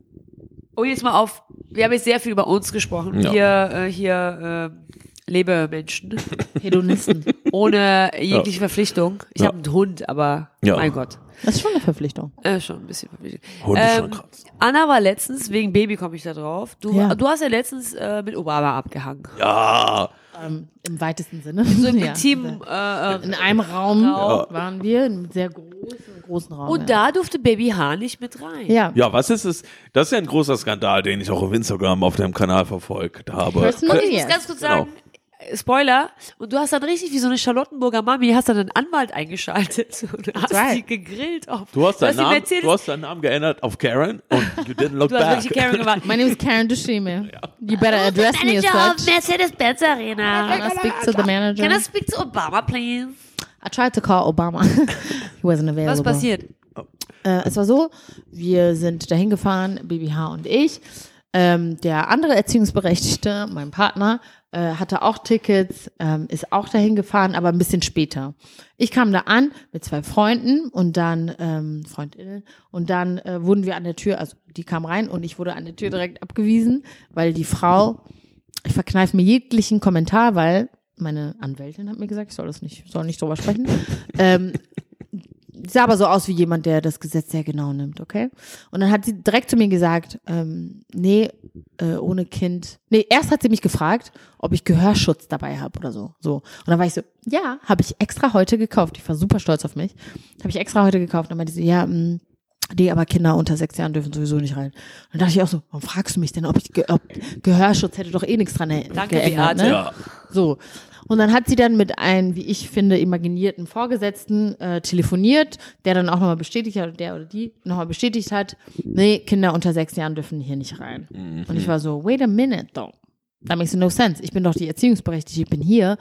oh jetzt mal auf, wir haben jetzt sehr viel über uns gesprochen. Ja. Hier, äh, hier äh, Lebemenschen. Hedonisten. Ohne jegliche Verpflichtung. Ich Ja. habe einen Hund, aber Ja. mein Gott. Das ist schon eine Verpflichtung. Äh, schon ein bisschen verpflichtet. Hund ist schon Ähm, krass. Anna war letztens, wegen Baby komme ich da drauf. Du, Ja. du hast ja letztens äh, mit Obama abgehangen. Ja, Ähm, Im weitesten Sinne. So im Ja. intimen äh, In einem Raum Ja. waren wir, in einem sehr großen, großen Raum. Und ja. da durfte Baby H nicht mit rein. Ja. ja, was ist es? Das ist ja ein großer Skandal, den ich auch auf Instagram auf deinem Kanal verfolgt habe. Personal- Und ich muss ganz kurz Genau. sagen, äh, Spoiler, und du hast dann richtig wie so eine Charlottenburger Mami, hast dann einen Anwalt eingeschaltet und hast right. die gegrillt auf. Du hast, deinen Namen, Mercedes, du hast deinen Namen geändert auf Karen und you didn't look du hast back. wirklich Karen gemacht. My name is Karen Dushime. You better address me as Manager of such. Mercedes-Benz Arena. Can I speak to the manager? Can I speak to Obama, please? I tried to call Obama. He wasn't available. Was passiert? Äh, es war so, wir sind dahin gefahren, Baby H und ich. Ähm, der andere Erziehungsberechtigte, mein Partner, hatte auch Tickets, ähm, ist auch dahin gefahren, aber ein bisschen später. Ich kam da an mit zwei Freunden und dann ähm, Freundinnen und dann äh, wurden wir an der Tür, also die kam rein und ich wurde an der Tür direkt abgewiesen, weil die Frau, ich verkneife mir jeglichen Kommentar, weil meine Anwältin hat mir gesagt, ich soll das nicht, soll nicht drüber sprechen. ähm, sah aber so aus wie jemand, der das Gesetz sehr genau nimmt, okay? Und dann hat sie direkt zu mir gesagt, ähm, nee, äh, ohne Kind. Nee, erst hat sie mich gefragt, ob ich Gehörschutz dabei habe oder so. So. Und dann war ich so, ja, habe ich extra heute gekauft. Ich war super stolz auf mich. Habe ich extra heute gekauft. Und dann meinte sie, ja, mh, nee, aber Kinder unter sechs Jahren dürfen sowieso nicht rein. Und dann dachte ich auch so, warum fragst du mich denn, ob ich ge ob Gehörschutz hätte doch eh nichts dran er- Danke, geändert, Beate. ne? Ja. So. Und dann hat sie dann mit einem, wie ich finde, imaginierten Vorgesetzten äh, telefoniert, der dann auch nochmal bestätigt hat, der oder die nochmal bestätigt hat, nee, Kinder unter sechs Jahren dürfen hier nicht rein. Und ich war so, wait a minute though. That makes no sense. Ich bin doch die Erziehungsberechtigte, ich bin hier.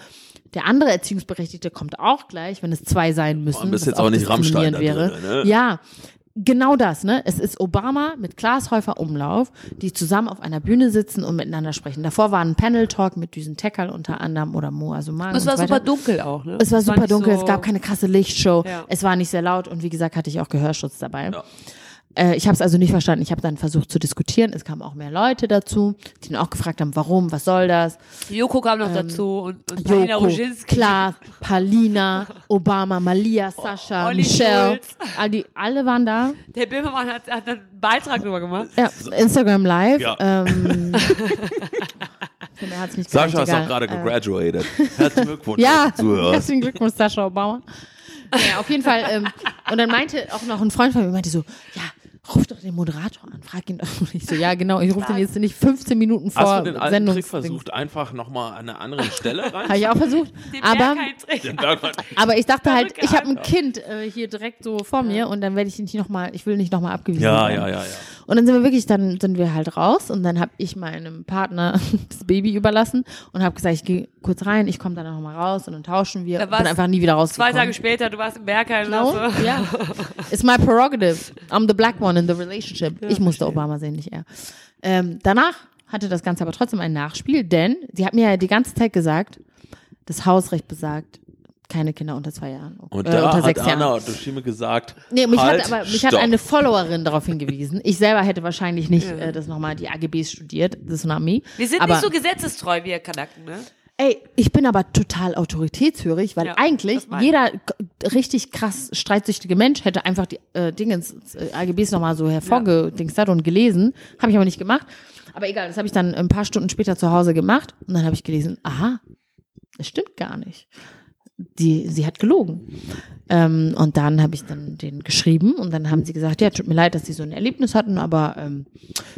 Der andere Erziehungsberechtigte kommt auch gleich, wenn es zwei sein müssen. Man bist jetzt auch nicht Rammstein da diskriminierend drin, ne? Ja, genau das, ne? Es ist Obama mit Klaas Häufer Umlauf, die zusammen auf einer Bühne sitzen und miteinander sprechen. Davor war ein Panel-Talk mit Düsen Teckerl unter anderem oder Mo Asuman. Es und war so super dunkel auch, ne? Es war super nicht dunkel, so- es gab keine krasse Lichtshow, Ja. es war nicht sehr laut und wie gesagt hatte ich auch Gehörschutz dabei. Ja. Äh, ich habe es also nicht verstanden. Ich habe dann versucht zu diskutieren. Es kamen auch mehr Leute dazu, die dann auch gefragt haben, warum, was soll das? Joko kam noch dazu und, und Paulina Ähm, Joko, Roginski. Klaas, Palina, Obama, Malia, Sascha, Olli Michelle, all die, alle waren da. Der Böhmermann hat, hat einen Beitrag drüber gemacht. Ja, Instagram Live. Ja. Ähm, nicht Sascha ist auch gerade Äh, gegraduated. Herzlichen Glückwunsch, Ja, herzlichen Glückwunsch, Sascha Obama. Ja, auf jeden Fall. Ähm, und dann meinte auch noch ein Freund von mir, meinte so, ja, ruf doch den Moderator an, frag ihn doch. Und ich so, ja, genau, ich rufe den jetzt nicht 15 Minuten vor Hast du den alten Sendungs Trick versucht, einfach nochmal an einer anderen Stelle rein? Habe ich auch versucht. Dem Aber. Den aber ich dachte halt, ich habe ein. Kind äh, hier direkt so vor mir und dann werde ich nicht nochmal, ich will nicht nochmal abgewiesen ja, werden. ja, ja, ja. Und dann sind wir wirklich, dann sind wir halt raus und dann habe ich meinem Partner das Baby überlassen und habe gesagt, ich gehe kurz rein, ich komme dann nochmal raus und dann tauschen wir. Da und bin einfach nie wieder Zwei rausgekommen. Tage später, du warst im Bergheim. No? oder so. Ja. It's my prerogative. I'm the black one in the relationship. ich musste Obama sehen, nicht er. Ähm, danach hatte das Ganze aber trotzdem ein Nachspiel, denn sie hat mir ja die ganze Zeit gesagt, das Hausrecht besagt, keine Kinder unter zwei Jahren. Und äh, da unter hat sechs Anna Jahren. Dushime gesagt, Nee, mich halt, hat aber mich hat eine Followerin darauf hingewiesen. Ich selber hätte wahrscheinlich nicht äh, das nochmal die AGBs studiert. Das me. Wir sind aber, nicht so gesetzestreu wie ihr Kanaken, ne? Ey, ich bin aber total autoritätshörig, weil Ja, eigentlich jeder richtig krass streitsüchtige Mensch hätte einfach die äh, Dingens, äh, AGBs nochmal so hervorgedingst und gelesen. Habe ich aber nicht gemacht. Aber egal, das habe ich dann ein paar Stunden später zu Hause gemacht und dann habe ich gelesen, aha, das stimmt gar nicht. Die, sie hat gelogen. Ähm, und dann habe ich dann den geschrieben und dann haben sie gesagt, ja, tut mir leid, dass sie so ein Erlebnis hatten, aber ähm,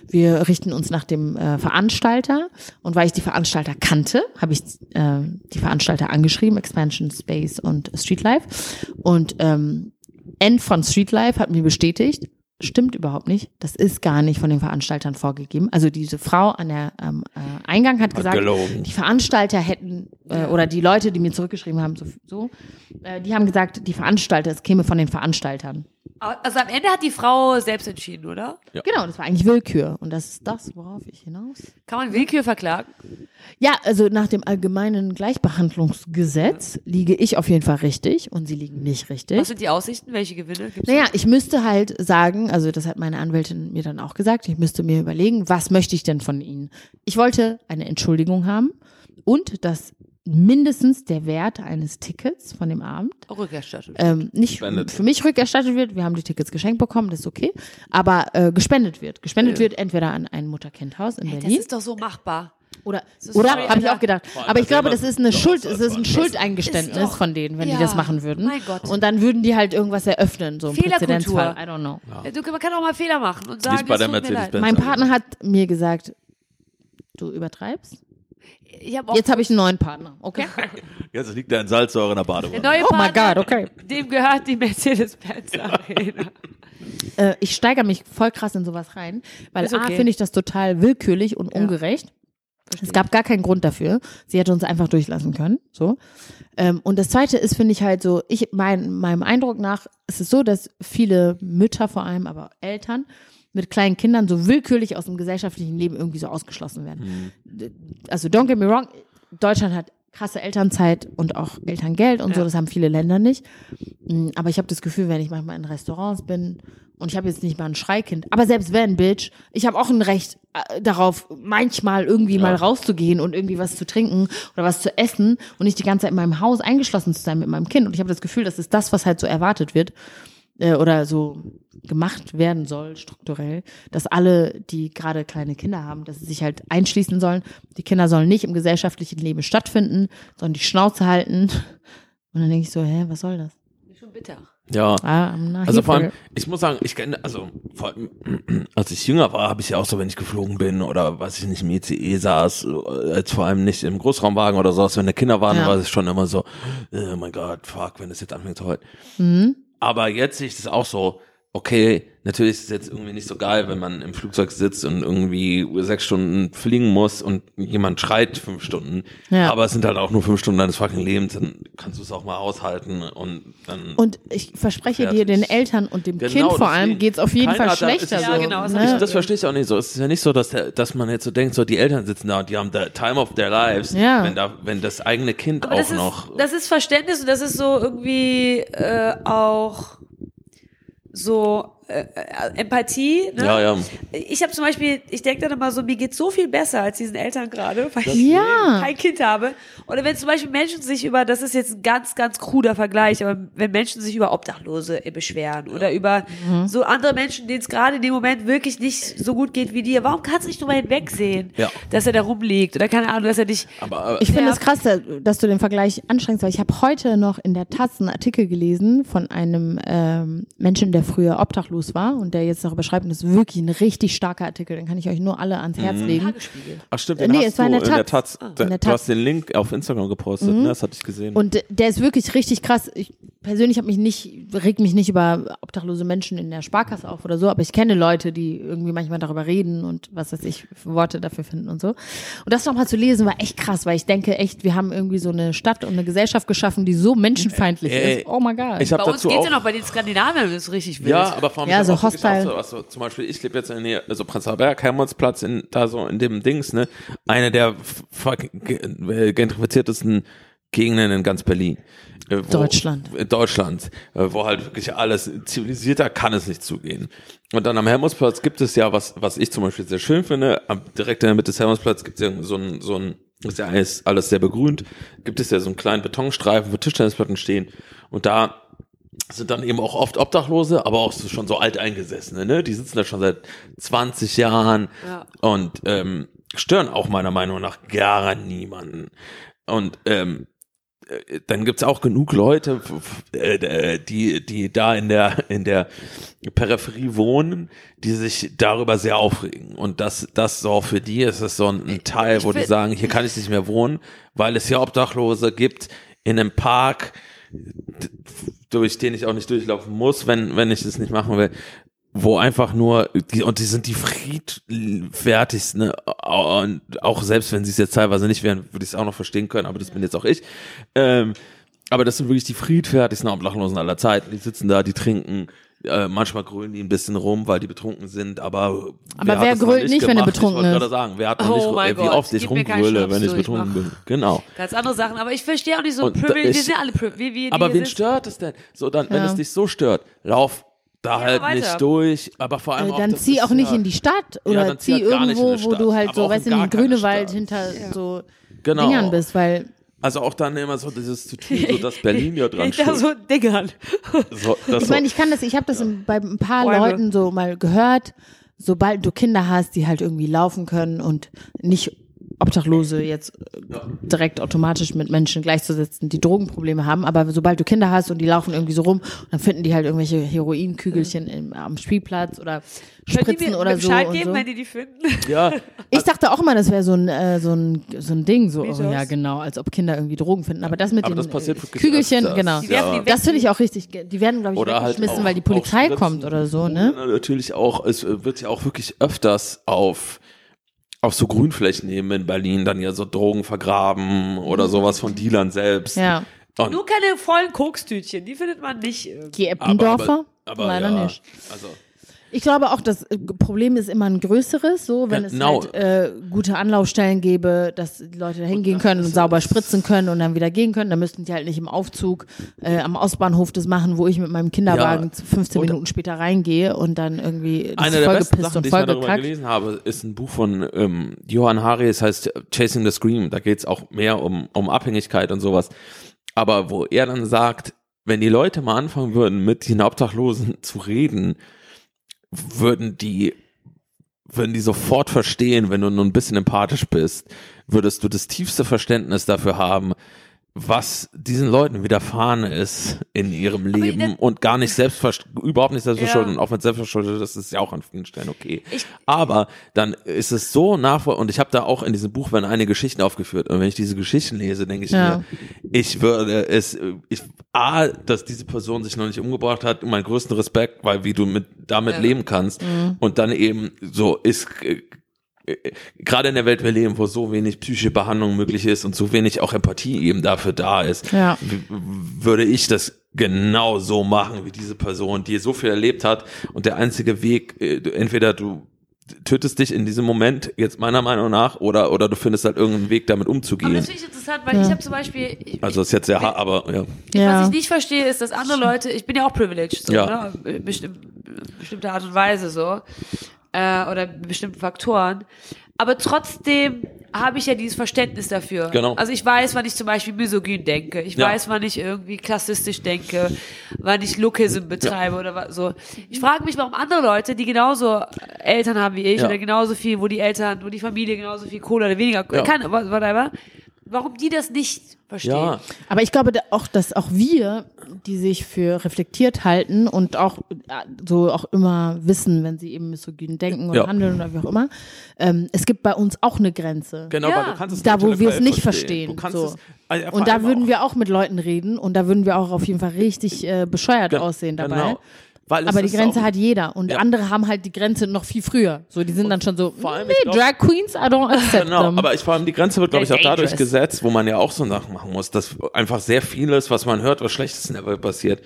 wir richten uns nach dem äh, Veranstalter. Und weil ich die Veranstalter kannte, habe ich äh, die Veranstalter angeschrieben, Expansion Space und Streetlife. Und ähm, N von Streetlife hat mir bestätigt, stimmt überhaupt nicht. Das ist gar nicht von den Veranstaltern vorgegeben. Also diese Frau an der ähm, äh, Eingang hat, gesagt, gelogen. die Veranstalter hätten äh, oder die Leute, die mir zurückgeschrieben haben, so, so äh, die haben gesagt, die Veranstalter, es käme von den Veranstaltern. Also am Ende hat die Frau selbst entschieden, oder? Genau, das war eigentlich Willkür und das ist das, worauf ich hinaus. Kann man Willkür verklagen? Ja, also nach dem allgemeinen Gleichbehandlungsgesetz liege ich auf jeden Fall richtig und sie liegen nicht richtig. Was sind die Aussichten? Welche Gewinne gibt's? Naja, ich müsste halt sagen, also das hat meine Anwältin mir dann auch gesagt, ich müsste mir überlegen, was möchte ich denn von ihnen? Ich wollte eine Entschuldigung haben und dass mindestens der Wert eines Tickets von dem Abend Rückerstattung. ähm, nicht Gespendet. für mich rückerstattet wird. Wir haben die Tickets geschenkt bekommen, das ist okay. Aber äh, gespendet wird. Gespendet wird entweder an ein Mutter-Kind-Haus in Hey, das Berlin ist doch so machbar. oder, oder habe ich auch gedacht. allem Aber ich das glaube, das ist eine Schuld, es ist ein. Schuldeingeständnis Ist von denen, wenn Ja, die das machen würden. mein Gott. Und dann würden die halt irgendwas eröffnen, so ein. Präzedenzfall. I don't know. Ja, Du, man kann auch mal Fehler machen und sagen, bei es der tut mir leid. Mercedes-Benz. Mein Partner hat mir gesagt, du übertreibst. Ich hab auch Jetzt habe ich einen neuen Partner, okay? Jetzt liegt da in Salzsäure in der der Badewanne. neue Oh Partner, God, okay. dem gehört die Mercedes-Benz Arena. Äh, ich steigere mich voll krass in sowas rein, weil Ist A, okay. finde ich das total willkürlich und ungerecht. Es gab gar keinen Grund dafür. Sie hätte uns einfach durchlassen können. So. Ähm, und das zweite ist, finde ich halt so, ich, mein, meinem Eindruck nach, ist es so, dass viele Mütter vor allem, aber Eltern mit kleinen Kindern so willkürlich aus dem gesellschaftlichen Leben irgendwie so ausgeschlossen werden. Also don't get me wrong, Deutschland hat krasse Elternzeit und auch Elterngeld und so, Ja. das haben viele Länder nicht. Mm, Aber ich habe das Gefühl, wenn ich manchmal in Restaurants bin und ich habe jetzt nicht mal ein Schreikind, aber selbst wenn, Bitch, ich habe auch ein Recht äh, darauf, manchmal irgendwie mal rauszugehen und irgendwie was zu trinken oder was zu essen und nicht die ganze Zeit in meinem Haus eingeschlossen zu sein mit meinem Kind. Und ich habe das Gefühl, das ist das, was halt so erwartet wird äh, oder so gemacht werden soll, strukturell, dass alle, die gerade kleine Kinder haben, dass sie sich halt einschließen sollen. Die Kinder sollen nicht im gesellschaftlichen Leben stattfinden, sondern die Schnauze halten. Und dann denke ich so, hä, was soll das? Schon bitter. Ja. Ah, Also vor allem, ich muss sagen, ich kenne, also vor allem, als ich jünger war, habe ich ja auch so, wenn ich geflogen bin oder weiß ich nicht, im ICE saß, äh, als vor allem nicht im Großraumwagen oder sowas, wenn da Kinder waren, Ja. war es schon immer so, oh mein Gott, fuck, wenn das jetzt anfängt zu heulen. Mhm. Aber jetzt ich das auch so, okay, natürlich ist es jetzt irgendwie nicht so geil, wenn man im Flugzeug sitzt und irgendwie sechs Stunden fliegen muss und jemand schreit fünf Stunden. Ja. Aber es sind halt auch nur fünf Stunden deines fucking Lebens, dann kannst du es auch mal aushalten und dann. Und ich verspreche Fertig. dir, den Eltern und dem Genau, Kind vor allem deswegen. geht's auf jeden Fall schlechter. es ist so, Ja, genau, das ne? Ich, das verstehe ich auch nicht so. Es ist ja nicht so, dass, der, dass man jetzt so denkt, so die Eltern sitzen da und die haben the time of their lives. Ja. Wenn, da, wenn das eigene Kind Aber auch das ist, noch. das ist Verständnis und das ist so irgendwie äh, auch so äh, äh, Empathie. Ne? Ja, ja. Ich habe zum Beispiel, ich denke dann immer so, mir geht so viel besser als diesen Eltern gerade, weil ich Ja. kein Kind habe. Oder wenn zum Beispiel Menschen sich über, das ist jetzt ein ganz, ganz kruder Vergleich, aber wenn Menschen sich über Obdachlose beschweren oder über Mhm. so andere Menschen, denen es gerade in dem Moment wirklich nicht so gut geht wie dir, warum kannst du nicht drüber hinwegsehen, Ja. dass er da rumliegt oder keine Ahnung, dass er dich Aber, äh, Ich finde es krass, da- dass du den Vergleich anstrengst, weil ich habe heute noch in der Taz einen Artikel gelesen von einem ähm, Menschen, der früher obdachlos war und der jetzt darüber schreibt, und das ist wirklich ein richtig starker Artikel, den kann ich euch nur alle ans Herz Mhm. legen. Ach stimmt, Nee, den hast es war du in der Taz. Taz. Ah. In der Du Taz. hast den Link auf Instagram gepostet, ne? das hatte ich gesehen. Und der ist wirklich richtig krass. Ich persönlich habe mich nicht, reg mich nicht über obdachlose Menschen in der Sparkasse auf oder so, aber ich kenne Leute, die irgendwie manchmal darüber reden und was weiß ich, Worte dafür finden und so. Und das nochmal zu lesen war echt krass, weil ich denke echt, wir haben irgendwie so eine Stadt und eine Gesellschaft geschaffen, die so menschenfeindlich Ey, ist. Oh my God. ich Bei uns geht's auch ja noch bei den Skandinaviern, das ist richtig wild. Ja, aber vor allem Ja, ich so Hostile. auch so, also zum Beispiel, ich lebe jetzt in der Nähe, also Prenzlauer Berg, Hermannsplatz, in, da so in dem Dings, ne, eine der äh, gentrifiziertesten Gegenden in ganz Berlin. Äh, wo- Deutschland. äh, Deutschland, äh, wo halt wirklich alles zivilisierter kann es nicht zugehen. Und dann am Hermannsplatz gibt es ja was, was ich zum Beispiel sehr schön finde, am, direkt in der Mitte des Hermannsplatz gibt es ja so ein, so ein, ist ja alles, alles sehr begrünt, gibt es ja so einen kleinen Betonstreifen, wo Tischtennisplatten stehen und da sind dann eben auch oft Obdachlose, aber auch so, schon so alteingesessene, ne? Die sitzen da schon seit 20 Jahren Ja. und ähm, stören auch meiner Meinung nach gar niemanden. Und ähm, äh, dann gibt's auch genug Leute, f- äh, die, die da in der, in der Peripherie wohnen, die sich darüber sehr aufregen. Und das, das so für die ist es so ein, Teil, wo die sagen, hier kann ich nicht mehr wohnen, weil es hier Obdachlose gibt in einem Park, durch den ich auch nicht durchlaufen muss, wenn, wenn ich das nicht machen will, wo einfach nur, die, und die sind die friedfertigsten, ne? und auch selbst wenn sie es jetzt teilweise nicht wären, würde ich es auch noch verstehen können, aber das bin jetzt auch ich. Ähm, aber das sind wirklich die friedfertigsten Obdachlosen aller Zeiten. Die sitzen da, die trinken, äh, manchmal grölen die ein bisschen rum, weil die betrunken sind, aber Aber wer noch grölt nicht, wenn er betrunken Ich wollte ist? gerade sagen, wer hat noch Oh nicht, äh, wie Gott, oft ich rumgröle, wenn ich ich betrunken mach- bin. Genau. Ganz andere Sachen, aber ich verstehe auch nicht so privilegiert, wir ich- sind alle wie Aber wen stört es denn? So, dann, wenn Ja. es dich so stört, lauf da Ja, halt weiter. nicht durch, aber vor allem Äh, auch, dann das zieh auch nicht ja- in die Stadt Ja, oder dann zieh zieh halt irgendwo, die wo Stadt. du halt so, auch weißt du, den Grünewald Stadt. hinter so Genau. Dingern bist, weil Also auch dann immer so dieses zu tun, so dass Berlin ja dran Ich da so Dingern. So, das Ich meine, ich kann das, ich habe das in- bei ein paar Bäume. Leuten so mal gehört, sobald du Kinder hast, die halt irgendwie laufen können und nicht Obdachlose jetzt äh, direkt automatisch mit Menschen gleichzusetzen, die Drogenprobleme haben, aber sobald du Kinder hast und die laufen irgendwie so rum, dann finden die halt irgendwelche Heroinkügelchen im, am Spielplatz oder Spritzen mir oder so. Bescheid geben, so. wenn die die finden? ja, Ich dachte auch immer, das wäre so ein, äh, so ein so ein Ding, so, oh, ja das? genau, als ob Kinder irgendwie Drogen finden. Aber das mit Aber den das passiert äh, Kügelchen, öfters. genau. Die werfen Ja. die. Das finde ich auch richtig. Die werden, glaube ich, Oder halt weggeschmissen, auch- weil die Polizei kommt oder so, ne? Natürlich auch, es wird ja auch wirklich öfters auf auf so Grünflächen eben in Berlin dann ja so Drogen vergraben oder sowas von Dealern selbst. Mhm. Ja. Und, Nur keine vollen Kokstütchen, die findet man nicht. irgendwie. Die Eppendorfer? aber, aber Leider ja, nicht. Also, Ich glaube auch, das äh, Problem ist immer ein größeres, so wenn Genau. es halt äh, gute Anlaufstellen gäbe, dass die Leute da hingehen können und sauber spritzen können und dann wieder gehen können. Dann müssten die halt nicht im Aufzug äh, am Ostbahnhof das machen, wo ich mit meinem Kinderwagen Ja. 15 Und- Minuten später reingehe und dann irgendwie das Eine der besten Sachen, die und ich mal darüber vollgekackt. gelesen habe, ist ein Buch von ähm, Johann Hari, es heißt Chasing the Scream. Da geht es auch mehr um, um Abhängigkeit und sowas. Aber wo er dann sagt, wenn die Leute mal anfangen würden, mit den Obdachlosen zu reden, würden die würden die sofort verstehen, wenn du nur ein bisschen empathisch bist, würdest du das tiefste Verständnis dafür haben, was diesen Leuten widerfahren ist in ihrem Leben dann- und gar nicht selbstversch überhaupt nicht selbstverschuldet Ja. und auch wenn es selbstverschuldet ist, ist ja auch an vielen Stellen okay. Ich- Aber dann ist es so nachvoll und ich habe da auch in diesem Buch werden einige Geschichten aufgeführt und wenn ich diese Geschichten lese, denke ich Ja. mir, ich würde es, ich, A, dass diese Person sich noch nicht umgebracht hat, meinen größten Respekt, weil wie du mit, damit Ja. leben kannst und dann eben so ist, gerade in der Welt wir leben, wo so wenig psychische Behandlung möglich ist und so wenig auch Empathie eben dafür da ist, Ja. würde ich das genau so machen wie diese Person, die so viel erlebt hat und der einzige Weg, äh, du- entweder du tötest dich in diesem Moment jetzt meiner Meinung nach oder oder du findest halt irgendeinen Weg damit Aber umzugehen. das finde ich interessant, weil Ja. ich habe zum Beispiel, ich, Also ist jetzt sehr hart, aber ja. Ja. was ich nicht verstehe, ist, dass andere Leute, ich bin ja auch privileged, so, Ja. ne? bestimmte Art und Weise so, äh, oder bestimmte Faktoren. Aber trotzdem habe ich ja dieses Verständnis dafür. Genau. Also ich weiß, wann ich zum Beispiel misogyn denke. Ich Ja. weiß, wann ich irgendwie klassistisch denke, wann ich Lookism betreibe oder was so. Ich frage mich, warum andere Leute, die genauso Eltern haben wie ich Ja. oder genauso viel, wo die Eltern, wo die Familie genauso viel Kohle oder weniger Ja. kann, whatever, warum die das nicht verstehen. Ja, Aber ich glaube auch, dass auch wir, die sich für reflektiert halten und auch äh, so auch immer wissen, wenn sie eben misogyn denken oder Ja. handeln oder wie auch immer, ähm, es gibt bei uns auch eine Grenze. genau, Ja. weil du kannst es Da, wo wir es nicht verstehen. verstehen. Du kannst so. es, also, und da würden auch- wir auch mit Leuten reden und da würden wir auch auf jeden Fall richtig äh, bescheuert Gen- aussehen dabei. Genau. Weil Aber die Grenze hat jeder und Ja. andere haben halt die Grenze noch viel früher. So, die sind dann schon so, vor allem, nee, glaub- Drag Queens, I don't accept Genau, them. aber ich vor allem die Grenze wird, glaube ich, auch They're dadurch dangerous. gesetzt, wo man ja auch so Sachen machen muss, dass einfach sehr vieles, was man hört, was Schlechtes in der Welt passiert,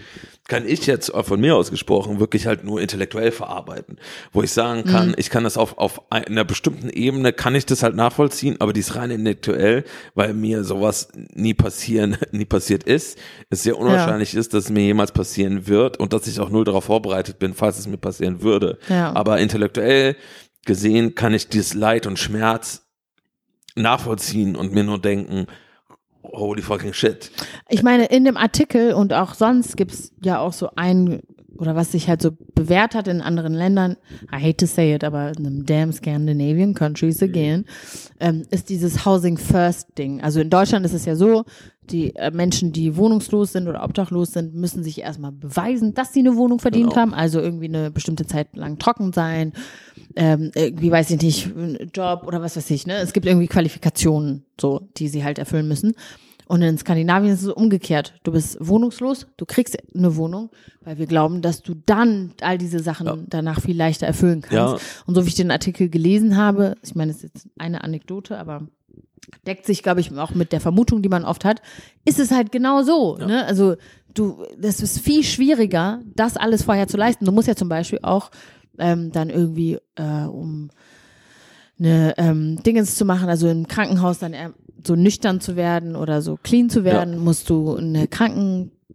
kann ich jetzt von mir aus gesprochen wirklich halt nur intellektuell verarbeiten. Wo ich sagen kann, Mhm. ich kann das auf, auf einer bestimmten Ebene, kann ich das halt nachvollziehen, aber dies rein intellektuell, weil mir sowas nie passieren, nie passiert ist, es sehr unwahrscheinlich ist, dass es mir jemals passieren wird und dass ich auch null darauf vorbereitet bin, falls es mir passieren würde. Ja. Aber intellektuell gesehen kann ich dieses Leid und Schmerz nachvollziehen und mir nur denken, holy fucking shit. Ich meine, in dem Artikel und auch sonst gibt's ja auch so ein, oder was sich halt so bewährt hat in anderen Ländern, I hate to say it, aber in einem damn Scandinavian countries again, ähm, ist dieses Housing First Ding. Also in Deutschland ist es ja so, die äh, Menschen, die wohnungslos sind oder obdachlos sind, müssen sich erstmal beweisen, dass sie eine Wohnung verdient Genau. haben, also irgendwie eine bestimmte Zeit lang trocken sein, ähm, irgendwie weiß ich nicht, Job oder was weiß ich, ne? Es gibt irgendwie Qualifikationen, so, die sie halt erfüllen müssen. Und in Skandinavien ist es umgekehrt. Du bist wohnungslos, du kriegst eine Wohnung, weil wir glauben, dass du dann all diese Sachen Ja. danach viel leichter erfüllen kannst. Ja. Und so wie ich den Artikel gelesen habe, ich meine, es ist jetzt eine Anekdote, aber deckt sich, glaube ich, auch mit der Vermutung, die man oft hat, ist es halt genau so. Ne? Also du, das ist viel schwieriger, das alles vorher zu leisten. Du musst ja zum Beispiel auch ähm, dann irgendwie, äh, um eine ähm, Dingens zu machen, also im Krankenhaus dann so nüchtern zu werden oder so clean zu werden, musst du eine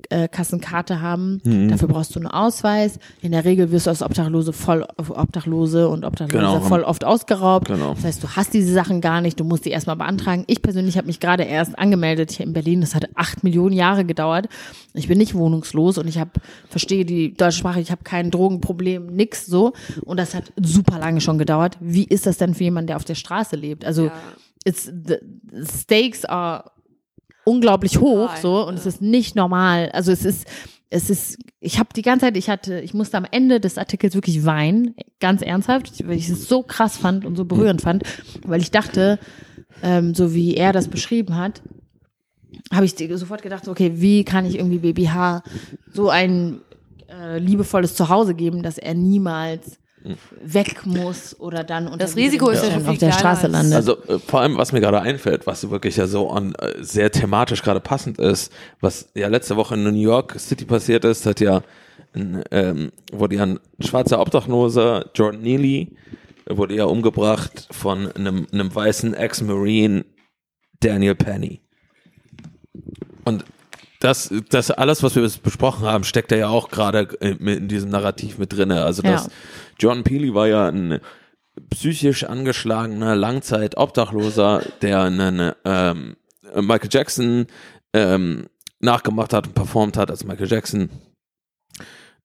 Krankenkassenkarte haben. Mhm. Dafür brauchst du einen Ausweis. In der Regel wirst du als Obdachlose voll Obdachlose und Obdachlose Genau. voll oft ausgeraubt. Genau. Das heißt, du hast diese Sachen gar nicht, du musst die erstmal beantragen. Ich persönlich habe mich gerade erst angemeldet hier in Berlin. Das hat acht Millionen Jahre gedauert. Ich bin nicht wohnungslos und ich habe verstehe die deutsche Sprache, ich habe kein Drogenproblem, nix so. Und das hat super lange schon gedauert. Wie ist das denn für jemanden, der auf der Straße lebt? Also Ja. it's, the stakes are unglaublich hoch Total, so und es ist nicht normal. Also es ist es ist ich habe die ganze Zeit ich hatte ich musste am Ende des Artikels wirklich weinen, ganz ernsthaft, weil ich es so krass fand und so berührend fand, weil ich dachte, ähm, so wie er das beschrieben hat, habe ich sofort gedacht, okay, wie kann ich irgendwie Baby H so ein äh, liebevolles Zuhause geben, dass er niemals weg muss oder dann unter Das Risiko ist ja schon auf der Straße landet. Also äh, vor allem, was mir gerade einfällt, was so wirklich ja so an äh, sehr thematisch gerade passend ist, was ja letzte Woche in New York City passiert ist, hat ja ein, ähm, wurde ja ein schwarzer Obdachloser, Jordan Neely, wurde ja umgebracht von einem, einem weißen Ex-Marine, Daniel Penny. Und das, das alles, was wir besprochen haben, steckt ja auch gerade äh, in diesem Narrativ mit drinne. Also Ja. das John Peely war ja ein psychisch angeschlagener Langzeit-Obdachloser, der einen ähm, Michael Jackson ähm, nachgemacht hat und performt hat als Michael Jackson.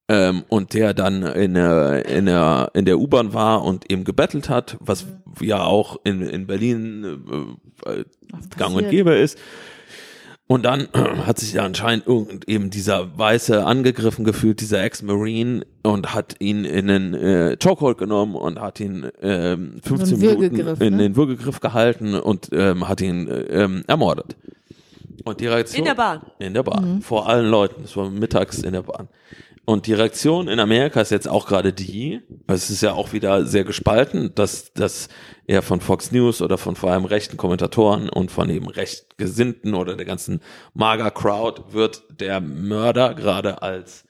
Ähm, und der dann in, der- in der, in der U-Bahn war und eben gebettelt hat, was ja auch in, in Berlin äh, äh, gang und gäbe ist. Und dann hat sich ja anscheinend irgend eben dieser Weiße angegriffen gefühlt, dieser Ex-Marine, und hat ihn in den äh, Chokehold genommen und hat ihn ähm, 15 einen Minuten in ne? den Würgegriff gehalten und ähm, hat ihn äh, ähm, ermordet. Und die Reaktion In der Bahn. in der Bahn, Mhm. vor allen Leuten. Es war mittags in der Bahn. Und die Reaktion in Amerika ist jetzt auch gerade die, es ist ja auch wieder sehr gespalten, dass, dass er von Fox News oder von vor allem rechten Kommentatoren und von eben rechtgesinnten oder der ganzen Maga-Crowd wird der Mörder gerade als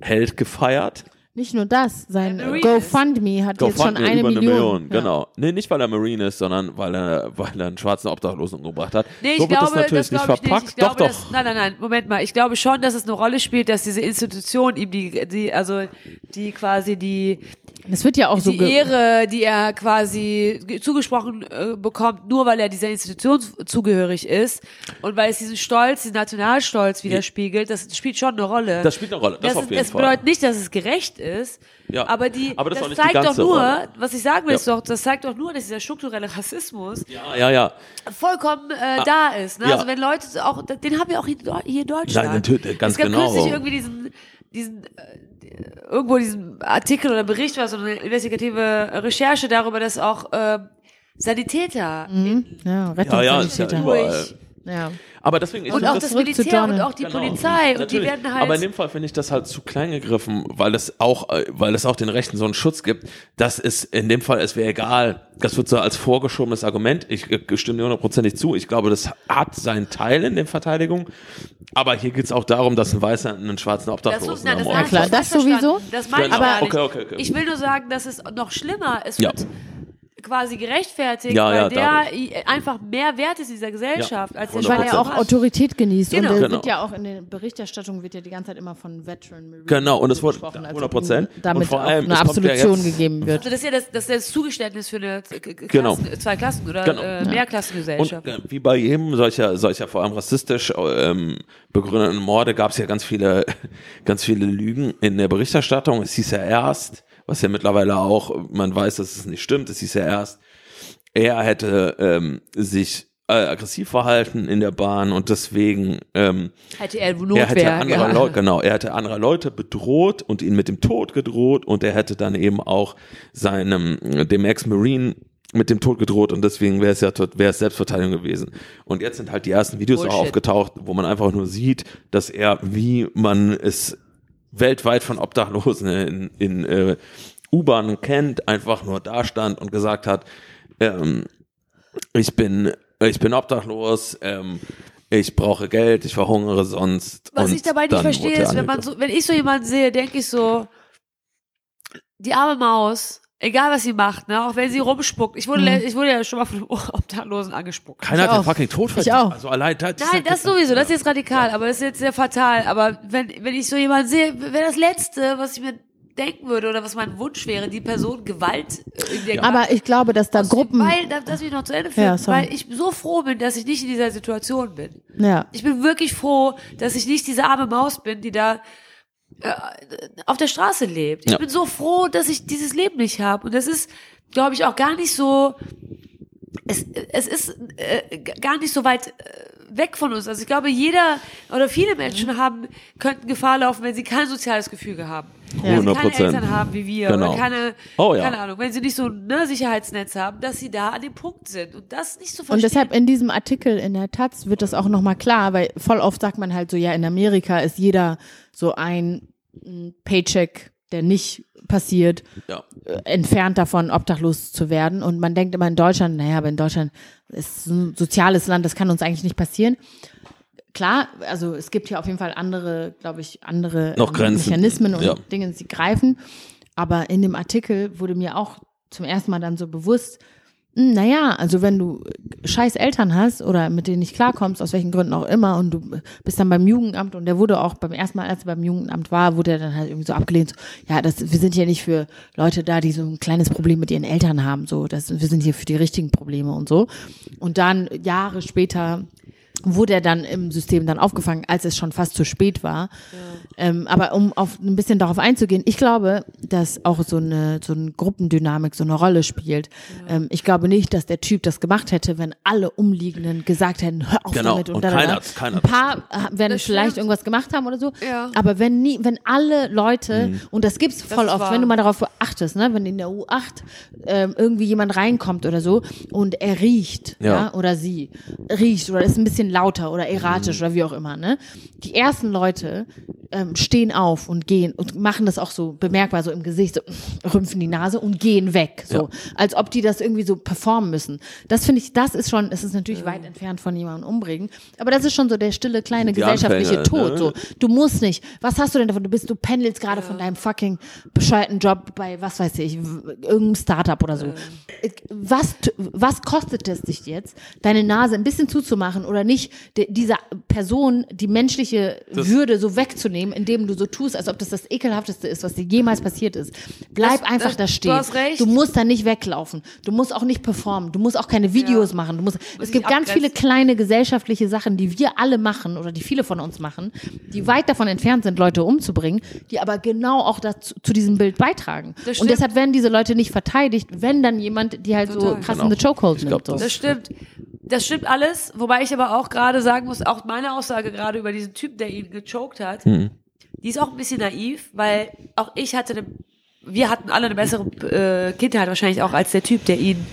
Held gefeiert. Nicht nur das, sein GoFundMe hat jetzt schon eine über Million. Ja. genau. Nee, nicht weil er Marine ist, sondern weil er, weil er einen schwarzen Obdachlosen umgebracht hat. Nee, ich so wird glaube, das natürlich das nicht glaube ich verpackt. nicht. Ich glaube, doch, dass, doch. nein, nein, nein, Moment mal. Ich glaube schon, dass es eine Rolle spielt, dass diese Institution ihm die, die, also die quasi die, Es wird ja auch so die Ehre, die er quasi ge- zugesprochen äh, bekommt, nur weil er dieser Institution zugehörig ist und weil es diesen Stolz, diesen Nationalstolz widerspiegelt, das spielt schon eine Rolle. Das spielt eine Rolle, das Das, auf ist, jeden es Fall. bedeutet nicht, dass es gerecht ist, Ja, aber die, aber das ist das, nicht die zeigt doch ganze nur, Rolle. was ich sagen will, Ja. ist doch, das zeigt doch nur, dass dieser strukturelle Rassismus Ja, ja, ja. vollkommen äh, da ist. Ne? Ah, ja. Also wenn Leute auch, den haben wir auch hier, hier in Deutschland. Nein, natürlich, ganz es gab genau. kürzlich irgendwie diesen, diesen äh, irgendwo diesen Artikel oder Bericht war so eine investigative Recherche darüber, dass auch äh, Sanitäter Mhm. ja, Ja, ja, ist ja Rettungssanitäter. überall. Ja. Aber deswegen, ich und auch das das Militär und auch die Genau. Polizei und die Natürlich. werden halt. Aber in dem Fall finde ich das halt zu klein gegriffen, weil es auch, äh, weil es auch den Rechten so einen Schutz gibt. Das ist in dem Fall, es wäre egal. Das wird so als vorgeschobenes Argument. Ich äh, stimme dir hundertprozentig zu. Ich glaube, das hat seinen Teil in der Verteidigung. Aber hier geht es auch darum, dass ein Weißer einen schwarzen das, Obdachlosen das, ermordet. hast klar, du das sowieso. Das meine Genau. ich nicht. Okay, okay, okay. Ich will nur sagen, dass es noch schlimmer. Es Ja. wird quasi gerechtfertigt, Ja, weil ja, der dadurch. einfach mehr wert ist in dieser Gesellschaft als der 100%. Weil er auch. Autorität genießt. Genau. Und er Genau. wird ja auch in der Berichterstattung wird ja die ganze Zeit immer von Veteran Marine Genau, und es wurde gesprochen, als 100%. ob ihm damit Und vor allem, eine ja Absolution jetzt- gegeben wird. Also das ist ja das, das, ist ja das Zugeständnis für eine K- K- Genau. Zwei Klassen oder Genau. äh, Und Mehrklassengesellschaft. äh, wie bei jedem solcher, solcher vor allem rassistisch ähm, begründeten Morde gab es ja ganz viele, ganz viele Lügen in der Berichterstattung. Es hieß ja erst, was ja mittlerweile auch, man weiß, dass es nicht stimmt, es hieß ja erst, er hätte ähm, sich äh, aggressiv verhalten in der Bahn und deswegen ähm, hätte er er hätte Notwehr andere gehabt. Leute, genau, er hätte andere Leute bedroht und ihn mit dem Tod gedroht und er hätte dann eben auch seinem, dem Ex-Marine mit dem Tod gedroht und deswegen wäre es ja wäre es Selbstverteidigung gewesen. Und jetzt sind halt die ersten Videos auch Bullshit. aufgetaucht, wo man einfach nur sieht, dass er, wie man es weltweit von Obdachlosen in, in äh, U-Bahnen kennt, einfach nur da stand und gesagt hat, ähm, ich bin, ich bin obdachlos, ähm, ich brauche Geld, ich verhungere sonst. Was ich dabei nicht verstehe, er ist, wenn man so, wenn ich so jemanden sehe, denke ich so, die arme Maus, egal was sie macht, ne, auch wenn sie rumspuckt. Ich wurde, Mhm. ich wurde ja schon mal von einem Obdachlosen angespuckt. Keiner Ich hat den fucking Tod verdient. auch. Also allein das, Nein, das sowieso, das ist jetzt radikal, aber das ist jetzt sehr fatal. Aber wenn, wenn ich so jemanden sehe, wäre das Letzte, was ich mir denken würde oder was mein Wunsch wäre, die Person Gewalt äh, in der Aber ich glaube, dass da Gruppen, Weil, da- das will ich noch zu Ende führen, Ja, weil ich so froh bin, dass ich nicht in dieser Situation bin. ja, Ich bin wirklich froh, dass ich nicht diese arme Maus bin, die da auf der Straße lebt. Ich Ja. bin so froh, dass ich dieses Leben nicht habe. Und das ist, glaube ich, auch gar nicht so. Es, es ist äh, gar nicht so weit äh, weg von uns. Also ich glaube, jeder oder viele Menschen haben könnten Gefahr laufen, wenn sie kein soziales Gefüge haben. Wenn sie 100%. keine Eltern haben wie wir Genau. oder keine, Oh ja. keine Ahnung, wenn sie nicht so ein ne, Sicherheitsnetz haben, dass sie da an dem Punkt sind und das nicht zu verstehen. Und deshalb in diesem Artikel in der Taz wird das auch nochmal klar, weil voll oft sagt man halt so, ja, in Amerika ist jeder so ein mm, Paycheck, der nicht passiert, Ja. äh, entfernt davon, obdachlos zu werden. Und man denkt immer in Deutschland, naja, aber in Deutschland ist ein soziales Land, das kann uns eigentlich nicht passieren. Klar, also es gibt hier auf jeden Fall andere, glaube ich, andere Noch ähm, Grenzen, Mechanismen und ja. Dinge, die greifen. Aber in dem Artikel wurde mir auch zum ersten Mal dann so bewusst, naja, also wenn du scheiß Eltern hast oder mit denen nicht klarkommst, aus welchen Gründen auch immer, und du bist dann beim Jugendamt und der wurde auch beim ersten Mal, als er beim Jugendamt war, wurde er dann halt irgendwie so abgelehnt, so, ja, das, wir sind hier nicht für Leute da, die so ein kleines Problem mit ihren Eltern haben, so, das, wir sind hier für die richtigen Probleme und so. Und dann Jahre später wurde er dann im System dann aufgefangen, als es schon fast zu spät war. Ähm, aber um auf ein bisschen darauf einzugehen, ich glaube, dass auch so eine, so eine Gruppendynamik so eine Rolle spielt. Ähm, ich glaube nicht, dass der Typ das gemacht hätte, wenn alle Umliegenden gesagt hätten, hör auf Genau, damit und, und da, da, da. keiner keiner Ein paar äh, werden Das vielleicht stimmt. irgendwas gemacht haben oder so. Ja. Aber wenn nie, wenn alle Leute, Mhm. und das gibt's voll ist oft, wenn du mal darauf achtest, ne, wenn in der U8 ähm, irgendwie jemand reinkommt oder so und er riecht, ja. Ja. oder sie riecht oder ist ein bisschen bisschen lauter oder erratisch Mhm. oder wie auch immer, ne? Die ersten Leute ähm, stehen auf und gehen und machen das auch so bemerkbar so im Gesicht, so rümpfen die Nase und gehen weg, so. Als ob die das irgendwie so performen müssen. Das finde ich, das ist schon, es ist natürlich weit entfernt von jemandem umbringen, aber das ist schon so der stille kleine Die gesellschaftliche Anfänge, Tod, ne? so. Du musst nicht. Was hast du denn davon? Du bist, du pendelst gerade von deinem fucking bescheuerten Job bei, was weiß ich, irgendeinem Startup oder so. Was, t- was kostet es dich jetzt, deine Nase ein bisschen zuzumachen oder nicht de, dieser Person die menschliche Würde so wegzunehmen, indem du so tust, als ob das das ekelhafteste ist, was dir jemals passiert ist. Bleib Das- einfach das- da du stehen. hast recht. Du musst da nicht weglaufen. Du musst auch nicht performen. Du musst auch keine Videos Ja. machen. Du musst, es gibt ganz viele kleine gesellschaftliche Sachen, die wir alle machen oder die viele von uns machen, die weit davon entfernt sind, Leute umzubringen, die aber genau auch dazu, zu diesem Bild beitragen. Das Und deshalb werden diese Leute nicht verteidigt, wenn dann jemand, die halt so Total. krass Genau. in the chokehold nimmt. So. das- Das stimmt. Das stimmt alles, wobei ich aber auch gerade sagen muss, auch meine Aussage gerade über diesen Typen, der ihn gechoked hat, Mhm. die ist auch ein bisschen naiv, weil auch ich hatte eine, wir hatten alle eine bessere äh, Kindheit wahrscheinlich auch als der Typ, der ihn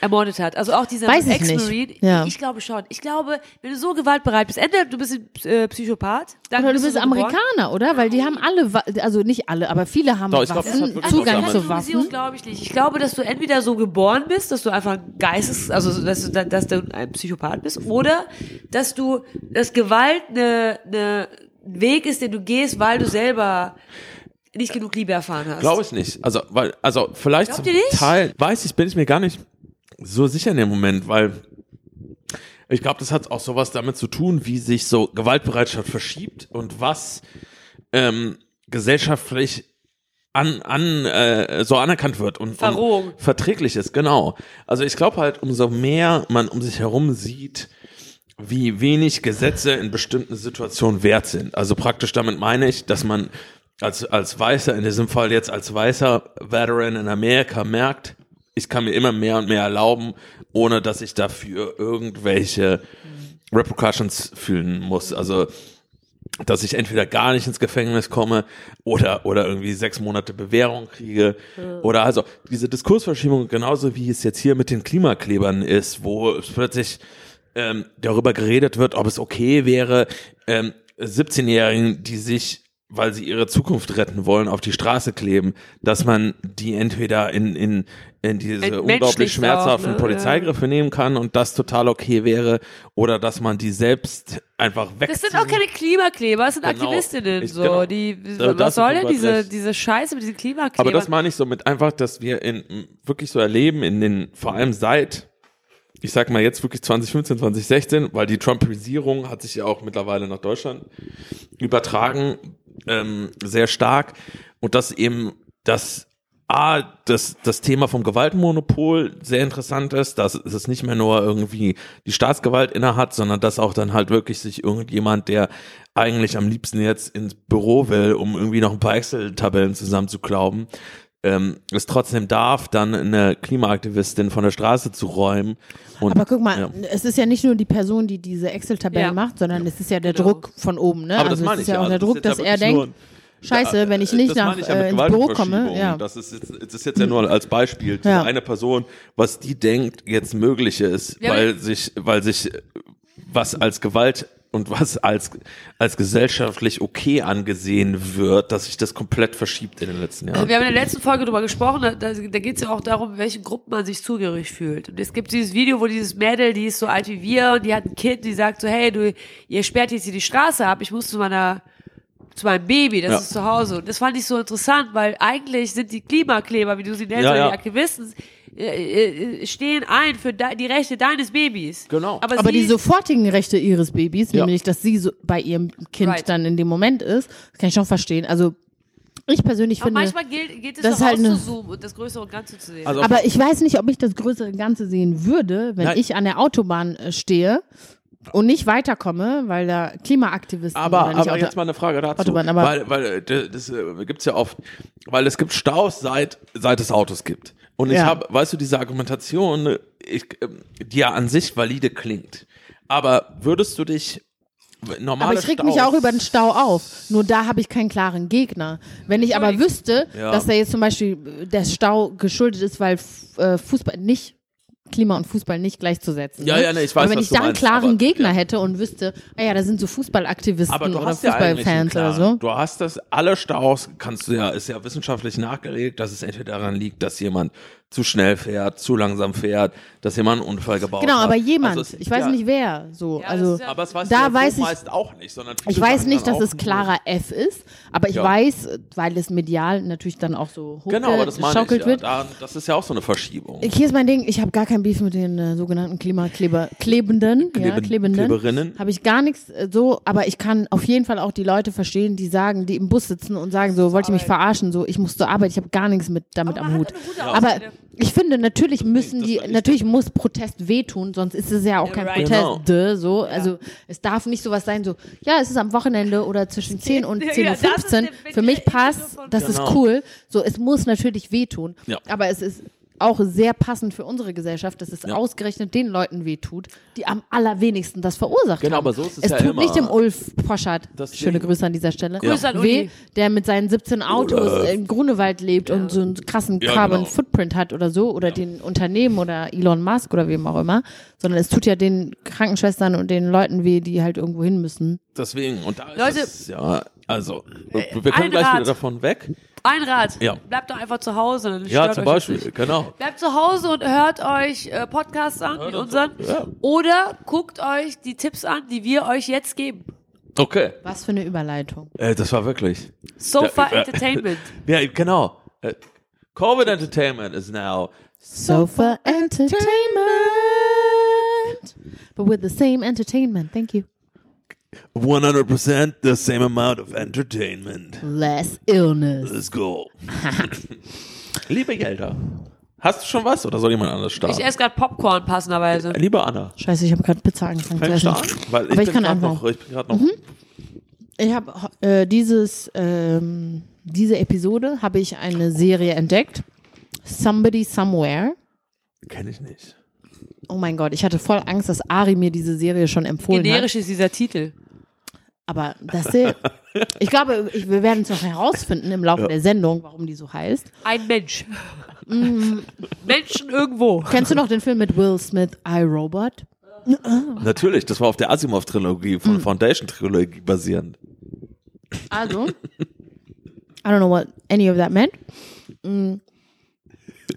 ermordet hat. Also auch dieser Weiß ich Ex-Marine. nicht. Ja. Ich glaube schon. Ich glaube, wenn du so gewaltbereit bist, entweder du bist ein äh, Psychopath, dann Oder du bist so geboren. Amerikaner, oder? Weil die haben alle, also nicht alle, aber viele haben Doch, glaub, Waffen, wirklich Zugang was zu Waffen. glaube ich nicht. Ich glaube, dass du entweder so geboren bist, dass du einfach Geistes, also dass du, dass du ein Psychopath bist, oder dass du, dass Gewalt eine, eine ein Weg ist, den du gehst, weil du selber nicht genug Liebe erfahren hast. Glaube ich nicht. Also, weil, also vielleicht Glaubt zum? Teil, weiß ich, bin ich mir gar nicht so sicher in dem Moment, weil ich glaube, das hat auch sowas damit zu tun, wie sich so Gewaltbereitschaft verschiebt und was ähm, gesellschaftlich an, an äh, so anerkannt wird und, Verrohung. und verträglich ist, genau. Also ich glaube halt, umso mehr man um sich herum sieht, wie wenig Gesetze in bestimmten Situationen wert sind. Also praktisch damit meine ich, dass man als, als Weißer, in diesem Fall jetzt als weißer Veteran in Amerika merkt, ich kann mir immer mehr und mehr erlauben, ohne dass ich dafür irgendwelche Repercussions fühlen muss. Also dass ich entweder gar nicht ins Gefängnis komme oder oder irgendwie sechs Monate Bewährung kriege oder also diese Diskursverschiebung genauso wie es jetzt hier mit den Klimaklebern ist, wo es plötzlich ähm, darüber geredet wird, ob es okay wäre, ähm, 17-Jährigen, die sich weil sie ihre Zukunft retten wollen, auf die Straße kleben, dass man die entweder in, in, in diese unglaublich auch, schmerzhaften ne? Polizeigriffe nehmen kann und das total okay wäre oder dass man die selbst einfach wegziehen. Das sind auch keine Klimakleber, das sind Genau. Aktivistinnen. Ich- so, genau. die, Äh, das was soll denn diese, diese Scheiße mit diesen Klimaklebern? Aber das meine ich so mit einfach, dass wir in wirklich so erleben, in den, vor allem seit, ich sag mal jetzt wirklich 2015, 2016, weil die Trumpisierung hat sich ja auch mittlerweile nach Deutschland übertragen, ähm, sehr stark. Und dass eben das A, das, das Thema vom Gewaltmonopol sehr interessant ist, dass es nicht mehr nur irgendwie die Staatsgewalt innehat, sondern dass auch dann halt wirklich sich irgendjemand, der eigentlich am liebsten jetzt ins Büro will, um irgendwie noch ein paar Excel-Tabellen zusammenzuklauben, ähm, es trotzdem darf, dann eine Klimaaktivistin von der Straße zu räumen. Und, Aber guck mal, ja. es ist ja nicht nur die Person, die diese Excel-Tabellen Ja. macht, sondern es ist ja der Genau. Druck von oben, ne? Aber also das meine es ich ist ja auch Also der Druck, dass ja er denkt, Scheiße, wenn ich nicht das nach, ich ja äh, ins Büro komme. Ja. Das ist jetzt, das ist jetzt ja nur als Beispiel. Diese Ja. eine Person, was die denkt, jetzt möglich ist, Ja, weil sich, weil sich was als Gewalt und was als, als gesellschaftlich okay angesehen wird, dass sich das komplett verschiebt in den letzten Jahren. Wir haben in der letzten Folge drüber gesprochen, da, da geht es ja auch darum, in welchen Gruppen man sich zugehörig fühlt. Und es gibt dieses Video, wo dieses Mädel, die ist so alt wie wir und die hat ein Kind, die sagt so, hey, du, ihr sperrt jetzt hier die Straße ab, ich muss zu meiner zu meinem Baby, das Ja. ist zu Hause. Und das fand ich so interessant, weil eigentlich sind die Klimakleber, wie du sie nennst, Ja, ja. die Aktivisten, äh, äh, stehen ein für die Rechte deines Babys. Genau. Aber, Aber die sofortigen Rechte ihres Babys, Ja. nämlich dass sie so bei ihrem Kind Right. dann in dem Moment ist, kann ich schon verstehen. Also ich persönlich aber finde, manchmal gilt, geht es das doch halt auszuzoomen und das größere Ganze zu sehen. Also aber ich weiß nicht, ob ich das größere Ganze sehen würde, wenn Nein. ich an der Autobahn äh, stehe und nicht weiterkomme, weil da Klimaaktivisten Aber, aber Auto jetzt mal eine Frage dazu. Autobahn, aber- weil, weil äh, das, das äh, gibt's ja oft, weil es gibt Staus seit, seit es Autos gibt. Und ich Ja. habe, weißt du, diese Argumentation, äh, ich, ähm, die ja an sich valide klingt. Aber würdest du dich normale Aber ich reg Staus, mich auch über den Stau auf. Nur da habe ich keinen klaren Gegner. Wenn ich aber wüsste, Ja. dass da jetzt zum Beispiel der Stau geschuldet ist, weil Fußball nicht Klima und Fußball nicht gleichzusetzen. Ja, ne? ja, nee, ich weiß, Aber wenn ich da einen meinst, klaren aber- Gegner ja. hätte und wüsste, ah ja, da sind so Fußballaktivisten oder hast ja Fußballfans oder so. Du hast das, alle Staus kannst du ja, ist ja wissenschaftlich nachgelegt, dass es entweder daran liegt, dass jemand zu schnell fährt, zu langsam fährt, dass jemand einen Unfall gebaut Genau, hat. aber jemand, Also es- ich weiß ja, nicht wer, so, Ja, das also ist ja- Aber es weiß Da ja weiß ich- meist auch nicht, sondern Ich weiß nicht, dass es klarer F ist, aber ich Ja. weiß, weil es medial natürlich dann auch so Genau, aber das ich wird. Da, das ist ja auch so eine Verschiebung. Hier ist mein Ding, ich habe gar kein Beef mit den äh, sogenannten Klimakleber, Klebenden, ja, Kleben- Klebenden. Kleberinnen. Habe ich gar nichts äh, so, aber ich kann auf jeden Fall auch die Leute verstehen, die sagen, die im Bus sitzen und sagen so, wollt ihr mich verarschen, so, ich muss zur Arbeit, ich habe gar nichts mit damit Aber am Hut. Aber. Ich finde, natürlich müssen Das die, natürlich muss Protest wehtun, sonst ist es ja auch Ja, kein right. Protest, Genau. so. Also es darf nicht sowas sein, so, ja, es ist am Wochenende oder zwischen 10 und Ja, 10.15 das ist Uhr. Für mich passt, das Genau. ist cool. So, es muss natürlich wehtun. Ja. Aber es ist auch sehr passend für unsere Gesellschaft, dass es Ja. ausgerechnet den Leuten wehtut, die am allerwenigsten das verursacht Genau, haben. aber so ist es es ja tut immer. nicht dem Ulf Poschardt, Das schöne Ding- Grüße an dieser Stelle, Grüße an weh, der mit seinen 17 Autos Oder- im Grunewald lebt und so einen krassen Ja, Carbon genau. Footprint hat oder so, oder den Unternehmen oder Elon Musk oder wem auch immer, sondern es tut ja den Krankenschwestern und den Leuten weh, die halt irgendwo hin müssen. Deswegen, und da ist Leute- es, ja, also, wir ein können gleich Rat. wieder davon weg. Ein Rat. Ja. Bleibt doch einfach zu Hause. Dann Ja, zum Beispiel, nicht. genau. Bleibt zu Hause und hört euch äh, Podcasts an, wie unseren. Ja. Oder guckt euch die Tipps an, die wir euch jetzt geben. Okay, Was für eine Überleitung. äh, das war wirklich. Sofa Ja, ja. Entertainment. Ja, genau. Äh, Covid Entertainment is now Sofa Entertainment. But with the same entertainment. Thank you. 100% the same amount of entertainment. Less illness. Let's go. Liebe Gelder, hast du schon was oder soll jemand anders starten? Ich esse gerade Popcorn passenderweise. Liebe Anna, Scheiße, ich habe gerade Pizza angefangen zu essen. an? Weil ich Aber ich bin kann anfangen. noch, ich bin gerade noch. Ich habe äh, dieses, ähm, diese Episode habe ich eine Serie entdeckt. Somebody Somewhere. Kenne ich nicht. Oh mein Gott, ich hatte voll Angst, dass Ari mir diese Serie schon empfohlen Generisch hat. ist dieser Titel. Aber das hier, ich glaube, ich, wir werden es noch herausfinden im Laufe der Sendung, warum die so heißt. Ein Mensch. Mm. Menschen irgendwo. Kennst du noch den Film mit Will Smith, I, Robot? Natürlich, das war auf der Asimov-Trilogie von Foundation-Trilogie basierend. Also, I don't know what any of that meant. Mm.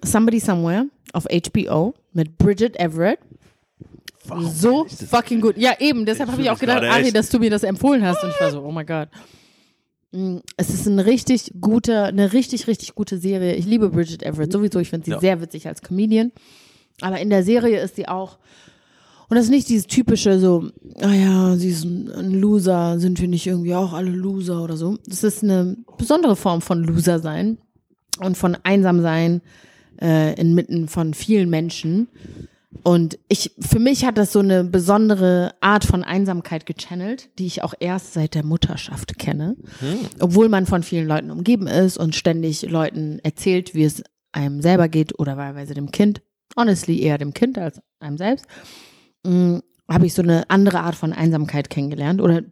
Somebody Somewhere auf HBO mit Bridget Everett. so fucking gut. Ja, eben, deshalb habe ich auch gedacht, Ari, dass du mir das empfohlen hast. Und ich war so, oh my God. Mm, Es ist eine richtig gute, eine richtig, richtig gute Serie. Ich liebe Bridget Everett sowieso. Ich finde sie Ja. sehr witzig als Comedian. Aber in der Serie ist sie auch, und das ist nicht dieses typische so, ah ja, sie ist ein, ein Loser, sind wir nicht irgendwie auch alle Loser oder so. Das ist eine besondere Form von Loser sein und von einsam sein äh, inmitten von vielen Menschen. Und ich, für mich hat das so eine besondere Art von Einsamkeit gechannelt, die ich auch erst seit der Mutterschaft kenne. Obwohl man von vielen Leuten umgeben ist und ständig Leuten erzählt, wie es einem selber geht oder wahlweise dem Kind. Honestly eher dem Kind als einem selbst. Mm, habe ich so eine andere Art von Einsamkeit kennengelernt oder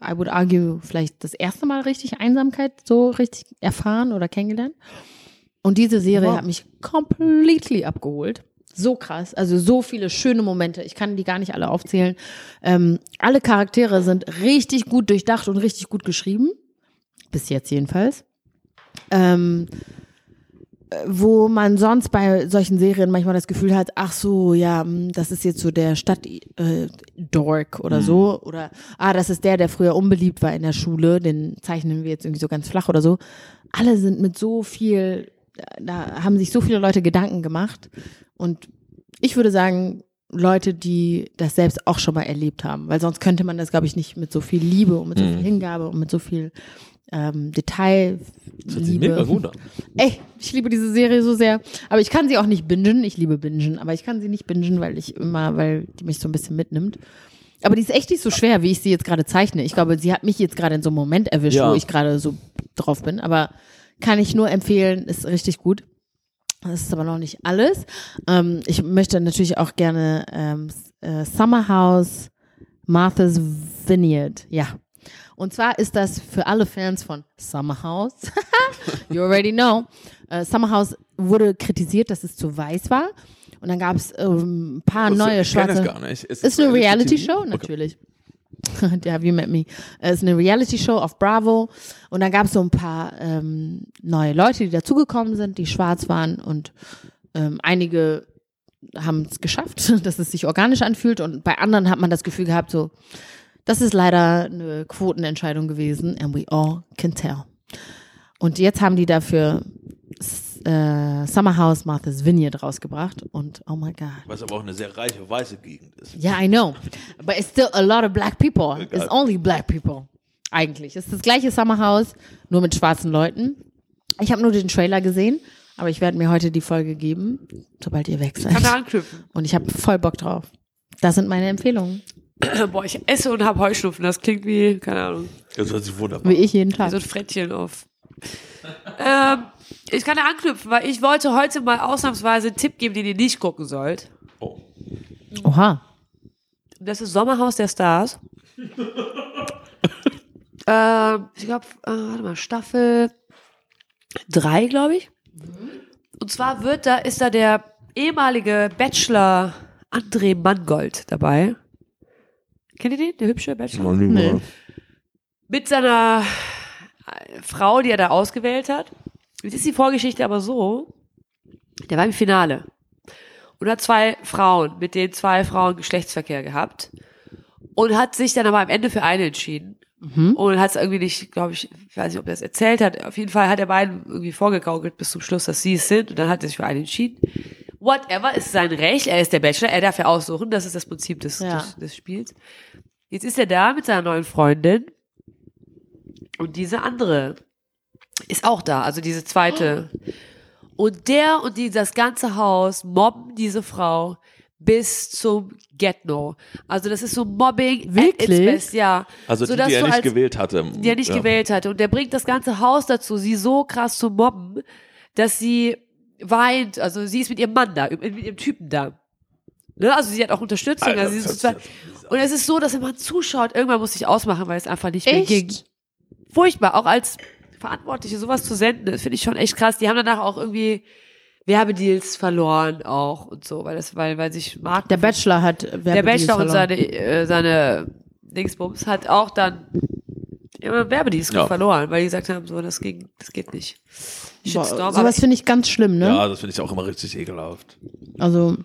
I would argue vielleicht das erste Mal richtig Einsamkeit so richtig erfahren oder kennengelernt. Und diese Serie Wow. hat mich completely abgeholt. So krass, also so viele schöne Momente. Ich kann die gar nicht alle aufzählen. Ähm, alle Charaktere sind richtig gut durchdacht und richtig gut geschrieben. Bis jetzt jedenfalls. Ähm, äh, wo man sonst bei solchen Serien manchmal das Gefühl hat, ach so, ja, hm, das ist jetzt so der Stadt äh, Dork oder so oder ah, das ist der, der früher unbeliebt war in der Schule, den zeichnen wir jetzt irgendwie so ganz flach oder so. Alle sind mit so viel, da haben sich so viele Leute Gedanken gemacht und ich würde sagen, Leute, die das selbst auch schon mal erlebt haben, weil sonst könnte man das, glaube ich, nicht mit so viel Liebe und mit so viel Hingabe und mit so viel ähm, Detail. Das hört sich mega gut an. Ey, ich liebe diese Serie so sehr. Aber ich kann sie auch nicht bingen. Ich liebe bingen, aber ich kann sie nicht bingen, weil ich immer, weil die mich so ein bisschen mitnimmt. Aber die ist echt nicht so schwer, wie ich sie jetzt gerade zeichne. Ich glaube, sie hat mich jetzt gerade in so einem Moment erwischt, Ja. wo ich gerade so drauf bin. Aber kann ich nur empfehlen, ist richtig gut. Das ist aber noch nicht alles. Ähm, ich möchte natürlich auch gerne ähm, äh, Summer House Martha's Vineyard. Ja. Und zwar ist das für alle Fans von Summer House. you already know. Äh, Summer House wurde kritisiert, dass es zu weiß war. Und dann gab es ähm, ein paar Ich neue kenne schwarze. es gar nicht. Ist, Ist eine Reality Reality-Show, TV? Okay. Der Have You Met Me. Es ist eine Reality-Show auf Bravo. Und dann gab es so ein paar ähm, neue Leute, die dazugekommen sind, die schwarz waren. Und ähm, einige haben es geschafft, dass es sich organisch anfühlt. Und bei anderen hat man das Gefühl gehabt, so, das ist leider eine Quotenentscheidung gewesen. And we all can tell. Und jetzt haben die dafür s- äh, Summer House Martha's Vineyard rausgebracht. Und oh my God. Was aber auch eine sehr reiche weiße Gegend ist. Yeah, I know. But it's still a lot of black people. Egal. It's only black people. Eigentlich. Es ist das gleiche Summerhouse, nur mit schwarzen Leuten. Ich habe nur den Trailer gesehen, aber ich werde mir heute die Folge geben, sobald ihr weg Kann da seid. anknüpfen. Und ich habe voll Bock drauf. Das sind meine Empfehlungen. Boah, ich esse und habe Heuschnupfen. Das klingt wie, keine Ahnung, Das hört sich wunderbar Wie ich jeden wie Tag. so ein Frettchen auf. ähm, ich kann da anknüpfen, weil ich wollte heute mal ausnahmsweise einen Tipp geben, den ihr nicht gucken sollt. Oh. Oha. Das ist Sommerhaus der Stars. ähm, ich glaube, äh, warte mal, Staffel drei, glaube ich. Und zwar wird da, ist da der ehemalige Bachelor André Mangold dabei. Kennt ihr den? Der hübsche Bachelor? Nee. mit seiner äh, Frau, die er da ausgewählt hat. Jetzt ist die Vorgeschichte aber so, der war im Finale und hat zwei Frauen, mit denen zwei Frauen Geschlechtsverkehr gehabt und hat sich dann aber am Ende für eine entschieden. Und hat es irgendwie nicht, glaube ich, ich weiß nicht, ob er es erzählt hat. Auf jeden Fall hat er beiden irgendwie vorgegaukelt bis zum Schluss, dass sie es sind. Und dann hat er sich für einen entschieden. Whatever, ist sein Recht. Er ist der Bachelor, er darf ja aussuchen. Das ist das Prinzip des, Ja. des, des Spiels. Jetzt ist er da mit seiner neuen Freundin. Und diese andere ist auch da, also diese zweite. Und der und die, das ganze Haus mobben diese Frau bis zum Get-No. Also das ist so Mobbing at Wirklich? its best, ja. Also die, Sodass die er nicht als- gewählt hatte. die er nicht ja. gewählt hatte. Und der bringt das ganze Haus dazu, sie so krass zu mobben, dass sie weint. Also sie ist mit ihrem Mann da, mit ihrem Typen da. Ne? Also sie hat auch Unterstützung. Alter, also sie ist das so und es ist so, dass wenn man zuschaut, irgendwann muss ich ausmachen, weil es einfach nicht mehr ging. Echt? Furchtbar, auch als Verantwortliche sowas zu senden, das finde ich schon echt krass. Die haben danach auch irgendwie Werbedeals verloren auch und so, weil das, weil, weil sich Marken Der Bachelor hat der Werbedeals Bachelor und verloren. seine, äh, seine Dingsbums hat auch dann immer Werbedienst Ja. verloren, weil die gesagt haben, so, das ging, das geht nicht. Boah, Shitstorm. aber sowas finde ich ganz schlimm, ne? Ja, das finde ich auch immer richtig ekelhaft. Also,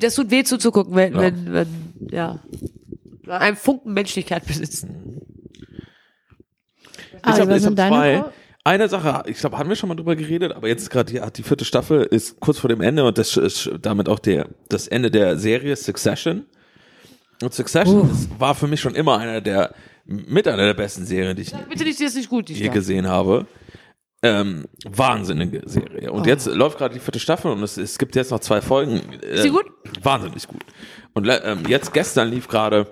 das tut weh zuzugucken, wenn, Ja. wenn, wenn, ja, einem Funken Menschlichkeit besitzen. Ah, ich habe was ich hab zwei. Vor- Eine Sache, ich glaube, haben wir schon mal drüber geredet, aber jetzt gerade die, die vierte Staffel ist kurz vor dem Ende und das ist damit auch der, das Ende der Serie Succession. Und Succession ist, war für mich schon immer einer der, mit einer der besten Serien, die ich Bitte nicht, die ist nicht gut, die je gesehen habe. Ähm, wahnsinnige Serie. Und jetzt läuft gerade die vierte Staffel und es, es gibt jetzt noch zwei Folgen. Äh, Ist sie gut? Wahnsinnig gut. Und ähm, jetzt gestern lief gerade,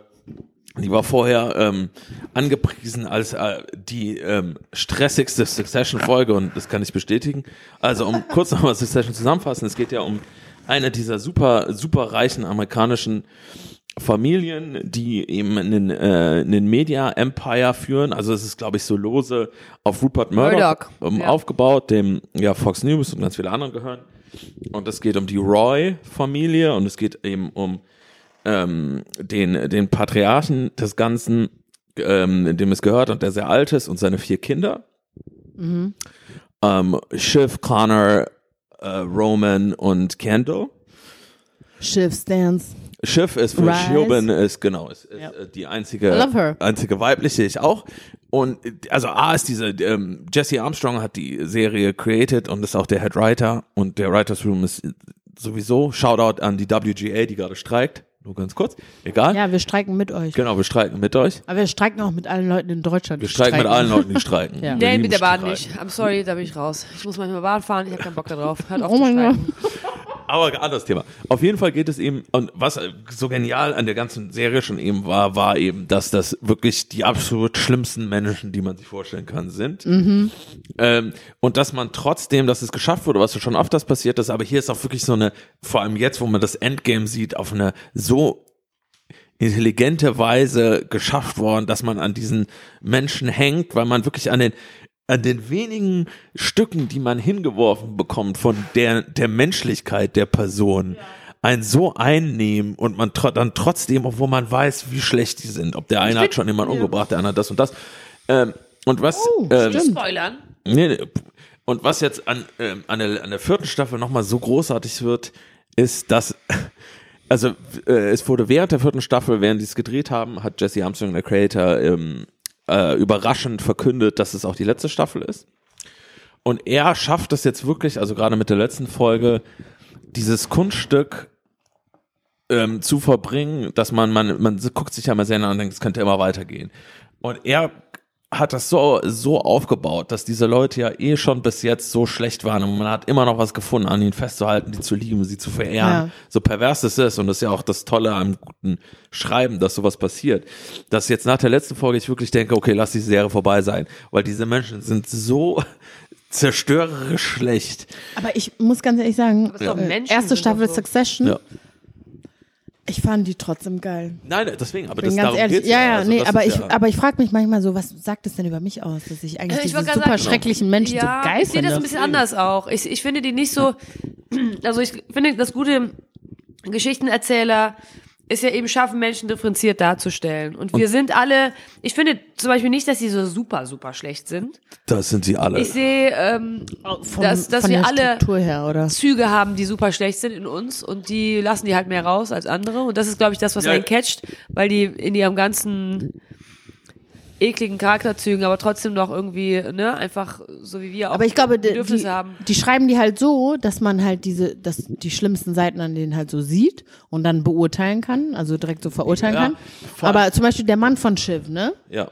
die war vorher ähm, angepriesen als äh, die ähm, stressigste Succession-Folge und das kann ich bestätigen. Also um kurz nochmal Succession zusammenfassen, es geht ja um eine dieser super, super reichen amerikanischen Familien, die eben einen, äh, einen Media Empire führen. Also es ist, glaube ich, so lose auf Rupert Murdoch, Murdoch, ähm, ja. aufgebaut, dem ja Fox News und ganz viele andere gehören. Und es geht um die Roy-Familie und es geht eben um ähm, den, den Patriarchen des Ganzen, ähm, dem es gehört und der sehr alt ist und seine vier Kinder. Ähm, Shiv, Connor, äh, Roman und Kendall. Shift Stance. Schiff ist für. Siobhan ist genau ist, ist Ja. äh, die einzige einzige weibliche ich auch und also A ist diese ähm, Jesse Armstrong hat die Serie created und ist auch der Head Writer und der Writers Room ist sowieso Shoutout an die WGA die gerade streikt nur ganz kurz egal Ja, wir streiken mit euch. genau wir streiken mit euch Aber wir streiken auch mit allen Leuten in Deutschland. wir die streiken mit allen Leuten die streiken Ja. Nee, mit der Bahn Streiken. nicht. I'm sorry, da bin ich raus. Ich muss manchmal Bahn fahren, ich habe keinen Bock da drauf. Hört auf Oh zu mein streiken. Aber anderes Thema. Auf jeden Fall geht es eben, und was so genial an der ganzen Serie schon eben war, war eben, dass das wirklich die absolut schlimmsten Menschen, die man sich vorstellen kann, sind. Ähm, und dass man trotzdem, dass es geschafft wurde, was schon oft das passiert ist, aber hier ist auch wirklich so eine, vor allem jetzt, wo man das Endgame sieht, auf eine so intelligente Weise geschafft worden, dass man an diesen Menschen hängt, weil man wirklich an den an den wenigen Stücken, die man hingeworfen bekommt von der der Menschlichkeit der Person, einen so einnehmen und man tro dann trotzdem, obwohl man weiß, wie schlecht die sind, ob der eine hat schon jemanden umgebracht, der andere das und das. Ähm, und was, Oh, ähm. Spoilern. Nee, nee. Und was jetzt an, ähm, an, der, an der vierten Staffel nochmal so großartig wird, ist, dass, also äh, es wurde während der vierten Staffel, während die es gedreht haben, hat Jesse Armstrong, der Creator, ähm, äh, überraschend verkündet, dass es auch die letzte Staffel ist. Und er schafft es jetzt wirklich, also gerade mit der letzten Folge, dieses Kunststück ähm, zu verbringen, dass man, man, man guckt sich ja mal sehr an und denkt, es könnte immer weitergehen. Und er hat das so, so aufgebaut, dass diese Leute ja eh schon bis jetzt so schlecht waren und man hat immer noch was gefunden, an ihnen festzuhalten, die zu lieben, sie zu verehren. Ja. So pervers es ist und das ist ja auch das Tolle am guten Schreiben, dass sowas passiert. Dass jetzt nach der letzten Folge ich wirklich denke, okay, lass die Serie vorbei sein, weil diese Menschen sind so zerstörerisch schlecht. Aber ich muss ganz ehrlich sagen, ist doch äh, erste Staffel so. Succession, Ja. Ich fand die trotzdem geil. Nein, deswegen, aber Bin das ganz ehrlich, geht's ja, ja, Also nee, das aber ist ich, ja, aber ich frage mich manchmal so, was sagt es denn über mich aus, dass ich eigentlich Äh, ich diese super sagen, schrecklichen Menschen ja, so geil ich sehe das finde. ein bisschen anders auch. Ich, ich finde die nicht so, also ich finde, das gute Geschichtenerzähler ist ja eben schaffen, Menschen differenziert darzustellen. Und wir sind alle, ich finde zum Beispiel nicht, dass sie so super, super schlecht sind. das sind sie alle. Ich sehe, ähm, Von, dass, dass von wir alle her, oder? Züge haben, die super schlecht sind in uns und die lassen die halt mehr raus als andere. Und das ist, glaube ich, das, was Ja. einen catcht, weil die in ihrem ganzen ekligen Charakterzügen, aber trotzdem noch irgendwie, ne, einfach so wie wir auch Aber ich glaube, die, Bedürfnisse die, haben. die schreiben die halt so, dass man halt diese, dass die schlimmsten Seiten an denen halt so sieht und dann beurteilen kann, also direkt so verurteilen Ja, kann. voll. Aber zum Beispiel der Mann von Shiv, ne? ja.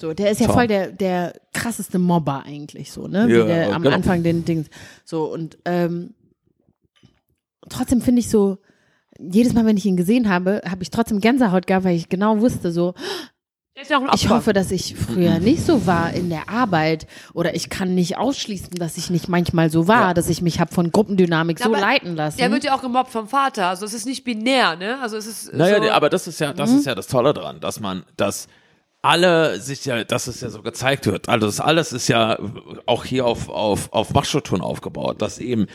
So, der ist ja Tom. voll der, der krasseste Mobber eigentlich so, ne? Ja, Wie der am genau. Anfang den Ding. So, und ähm, trotzdem finde ich so, jedes Mal, wenn ich ihn gesehen habe, habe ich trotzdem Gänsehaut gehabt, weil ich genau wusste, so, Ich hoffe, dass ich früher nicht so war in der Arbeit oder ich kann nicht ausschließen, dass ich nicht manchmal so war, Ja. dass ich mich hab von Gruppendynamik so Aber leiten lassen. Der wird ja auch gemobbt vom Vater, also es ist nicht binär, ne? Also es ist Naja, so, aber das ist ja, das ist ja das Tolle dran, dass man, dass alle sich ja, dass es ja so gezeigt wird. Also das alles ist ja auch hier auf, auf, auf aufgebaut, dass eben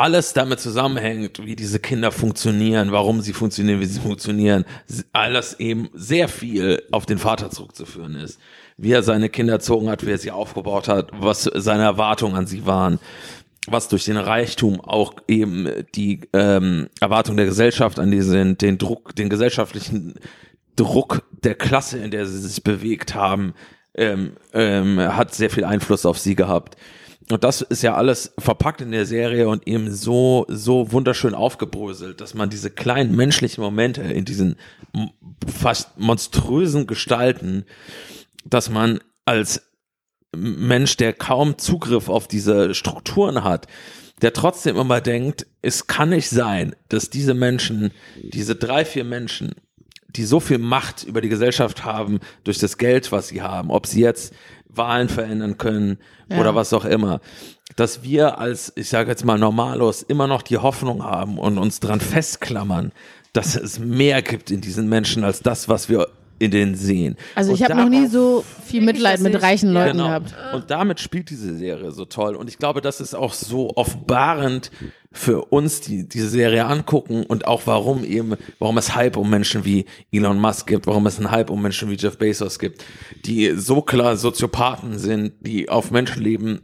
alles damit zusammenhängt, wie diese Kinder funktionieren, warum sie funktionieren, wie sie funktionieren, alles eben sehr viel auf den Vater zurückzuführen ist. Wie er seine Kinder erzogen hat, wie er sie aufgebaut hat, was seine Erwartungen an sie waren was durch den Reichtum auch eben die ähm, Erwartung der Gesellschaft an die sind, den Druck, den gesellschaftlichen Druck der Klasse, in der sie sich bewegt haben, ähm, ähm, hat sehr viel Einfluss auf sie gehabt. Und das ist ja alles verpackt in der Serie und eben so, so wunderschön aufgebröselt, dass man diese kleinen menschlichen Momente in diesen fast monströsen Gestalten, dass man als Mensch, der kaum Zugriff auf diese Strukturen hat, der trotzdem immer denkt, es kann nicht sein, dass diese Menschen, diese drei, vier Menschen, die so viel Macht über die Gesellschaft haben, durch das Geld, was sie haben, ob sie jetzt Wahlen verändern können Ja. oder was auch immer, dass wir als, ich sage jetzt mal Normalos, immer noch die Hoffnung haben und uns dran festklammern, dass es mehr gibt in diesen Menschen als das, was wir in denen sehen. also ich habe noch nie so viel Mitleid mit ich- reichen. Leuten Genau. gehabt. Und damit spielt diese Serie so toll. Und ich glaube, das ist auch so offenbarend für uns, die diese Serie angucken und auch warum eben, warum es Hype um Menschen wie Elon Musk gibt, warum es einen Hype um Menschen wie Jeff Bezos gibt, die so klar Soziopathen sind, die auf Menschenleben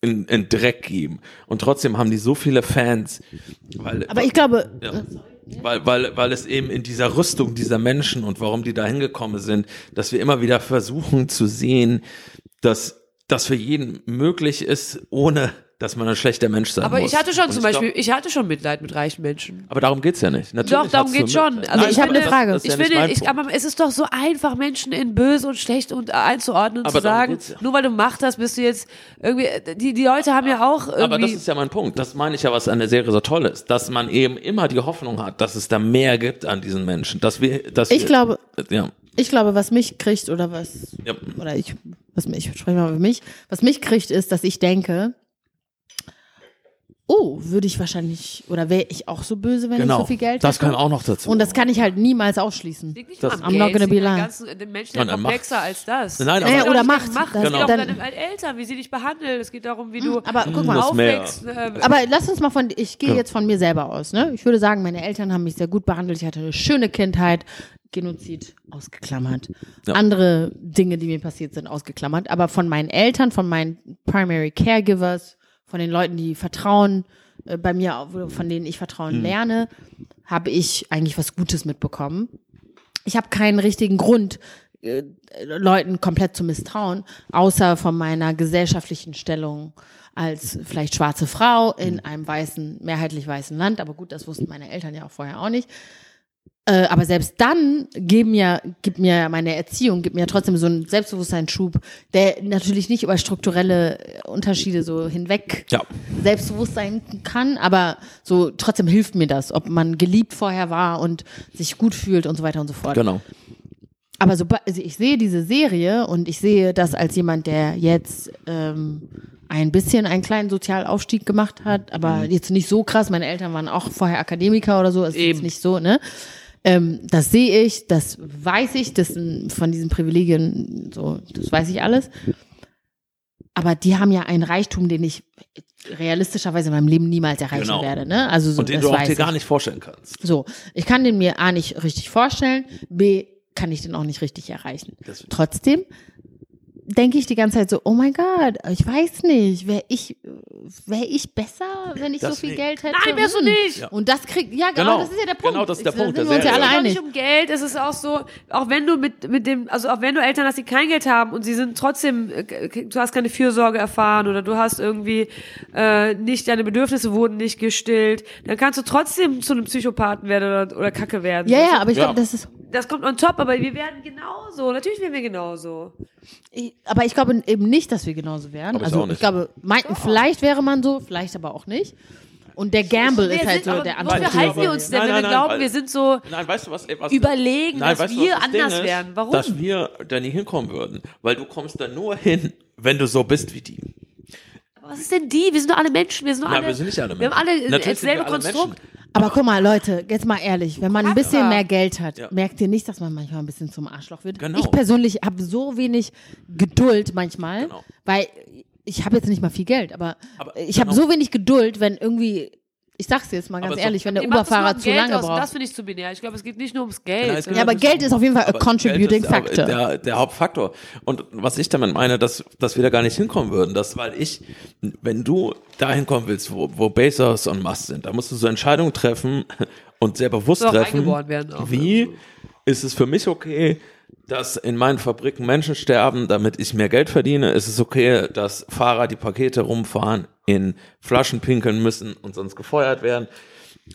in, in Dreck geben. Und trotzdem haben die so viele Fans, weil, Aber ich glaube, ja. Weil, weil, weil es eben in dieser Rüstung dieser Menschen und warum die da hingekommen sind, dass wir immer wieder versuchen zu sehen, dass das für jeden möglich ist, ohne dass man ein schlechter Mensch sein aber muss. ich hatte schon Und zum ich Beispiel, glaub, ich hatte schon Mitleid mit reichen Menschen. aber darum geht's ja nicht. Natürlich Doch, darum geht's schon. Also ich hab finde, eine Frage. Ich ja nicht finde, ich, aber es ist doch so einfach, Menschen in böse und schlecht und einzuordnen und Aber zu darum sagen, geht's ja. nur weil du Macht hast, bist du jetzt irgendwie, die, die Leute haben ja auch irgendwie. Aber das ist ja mein Punkt. Das meine ich ja, was an der Serie so toll ist, dass man eben immer die Hoffnung hat, dass es da mehr gibt an diesen Menschen, dass wir, dass ich wir, glaube, ja, ich glaube, was mich kriegt oder was ja, oder ich, was mich, ich spreche mal für mich, was mich kriegt, ist, dass ich denke, oh, würde ich wahrscheinlich, oder wäre ich auch so böse, wenn ich so viel Geld das hätte? kann auch noch dazu. Und das kann ich halt niemals ausschließen. Liegt nicht Das- am I'm not gonna es be lying. ganzen, den Menschen ja an komplexer als das. Nein, aber- geht oder Macht. um Macht. Das- Es geht auch um dann- deine Eltern, wie sie dich behandeln. Es geht darum, wie du Aber guck mal, Das mehr. aufwächst. äh, Aber lass uns mal von, ich gehe jetzt von mir selber aus, ne? Ich würde sagen, meine Eltern haben mich sehr gut behandelt. Ich hatte eine schöne Kindheit. Genozid ausgeklammert. Ja. Andere Dinge, die mir passiert sind, ausgeklammert. Aber von meinen Eltern, von meinen Primary Caregivers, von den Leuten, die Vertrauen äh, bei mir, von denen ich Vertrauen lerne, habe ich eigentlich was Gutes mitbekommen. Ich habe keinen richtigen Grund, äh, Leuten komplett zu misstrauen, außer von meiner gesellschaftlichen Stellung als vielleicht schwarze Frau in einem weißen, mehrheitlich weißen Land. Aber gut, das wussten meine Eltern ja auch vorher auch nicht. Äh, aber selbst dann geben mir, gibt mir meine Erziehung, gibt mir trotzdem so einen Selbstbewusstseinsschub, der natürlich nicht über strukturelle äh, Unterschiede so hinweg Ja. selbstbewusst sein kann, aber so trotzdem hilft mir das, ob man geliebt vorher war und sich gut fühlt und so weiter und so fort. Genau. Aber so, also ich sehe diese Serie und ich sehe das als jemand, der jetzt ähm, ein bisschen einen kleinen Sozialaufstieg gemacht hat, aber jetzt nicht so krass. Meine Eltern waren auch vorher Akademiker oder so, ist Eben. jetzt nicht so, ne? Ähm, das sehe ich, das weiß ich, das von diesen Privilegien, so, das weiß ich alles. Aber die haben ja einen Reichtum, den ich realistischerweise in meinem Leben niemals erreichen Genau. werde, ne? Also so, Und den du auch dir gar nicht vorstellen kannst. So, ich kann den mir A nicht richtig vorstellen, B kann ich den auch nicht richtig erreichen. Das- Trotzdem denke ich die ganze Zeit so, oh mein Gott, ich weiß nicht, wäre ich, wäre ich besser, wenn ich so viel Deswegen. Geld hätte? Nein, wärst du Hm. nicht. Ja. Und das kriegt, ja genau, Genau. das ist ja der Punkt. Genau, das ist der Ich- Punkt Da sind wir uns ja alle Es geht einig. nicht um Geld, es ist auch so, auch wenn du mit, mit dem, also auch wenn du Eltern hast, die kein Geld haben und sie sind trotzdem, äh, du hast keine Fürsorge erfahren oder du hast irgendwie äh, nicht, deine Bedürfnisse wurden nicht gestillt, dann kannst du trotzdem zu einem Psychopathen werden oder, oder Kacke werden. Ja, ja, aber ich Ja. glaube, das ist? Das kommt on top, aber wir werden genauso. Natürlich werden wir genauso. ich, aber ich glaube eben nicht, dass wir genauso wären. Aber ich also auch nicht. ich glaube, meinten, vielleicht wäre man so, vielleicht aber auch nicht. Und der Gamble ist halt sind, so aber der wofür andere. halten wir uns denn, Nein, wenn nein, wir nein, glauben, weil- wir sind so Nein, weißt du was? ey, was überlegen, Nein, dass weißt du, wir was das anders ist? werden? Warum? Dass wir da nie hinkommen würden. Weil du kommst da nur hin, wenn du so bist wie die. Was ist denn die? Wir sind doch alle Menschen. Wir sind doch Nein, alle. wir sind nicht alle Wir haben alle Menschen. Natürlich sind wir dasselbe alle Konstrukt. Menschen. Aber guck mal, Leute, jetzt mal ehrlich, wenn man ein bisschen mehr Geld hat, Ja. merkt ihr nicht, dass man manchmal ein bisschen zum Arschloch wird? Genau. Ich persönlich habe so wenig Geduld manchmal, Genau. weil ich habe jetzt nicht mal viel Geld, aber, Aber ich habe genau. so wenig Geduld, wenn irgendwie, ich sag's dir jetzt mal ganz Aber so- ehrlich, wenn der Uberfahrer zu Geld lange aus, und Das braucht. finde ich zu binär. Ich glaube, es geht nicht nur ums Geld. Geht Ja, aber Geld ist auf jeden Fall a contributing ist der- factor. Der, der Hauptfaktor. Und was ich damit meine, dass, dass wir da gar nicht hinkommen würden, dass, weil ich, wenn du dahin kommen willst, wo, wo Bezos und Musk sind, da musst du so Entscheidungen treffen und sehr bewusst treffen. auch, wie ist es für mich okay, dass in meinen Fabriken Menschen sterben, damit ich mehr Geld verdiene? Ist es okay, dass Fahrer die Pakete rumfahren, in Flaschen pinkeln müssen und sonst gefeuert werden?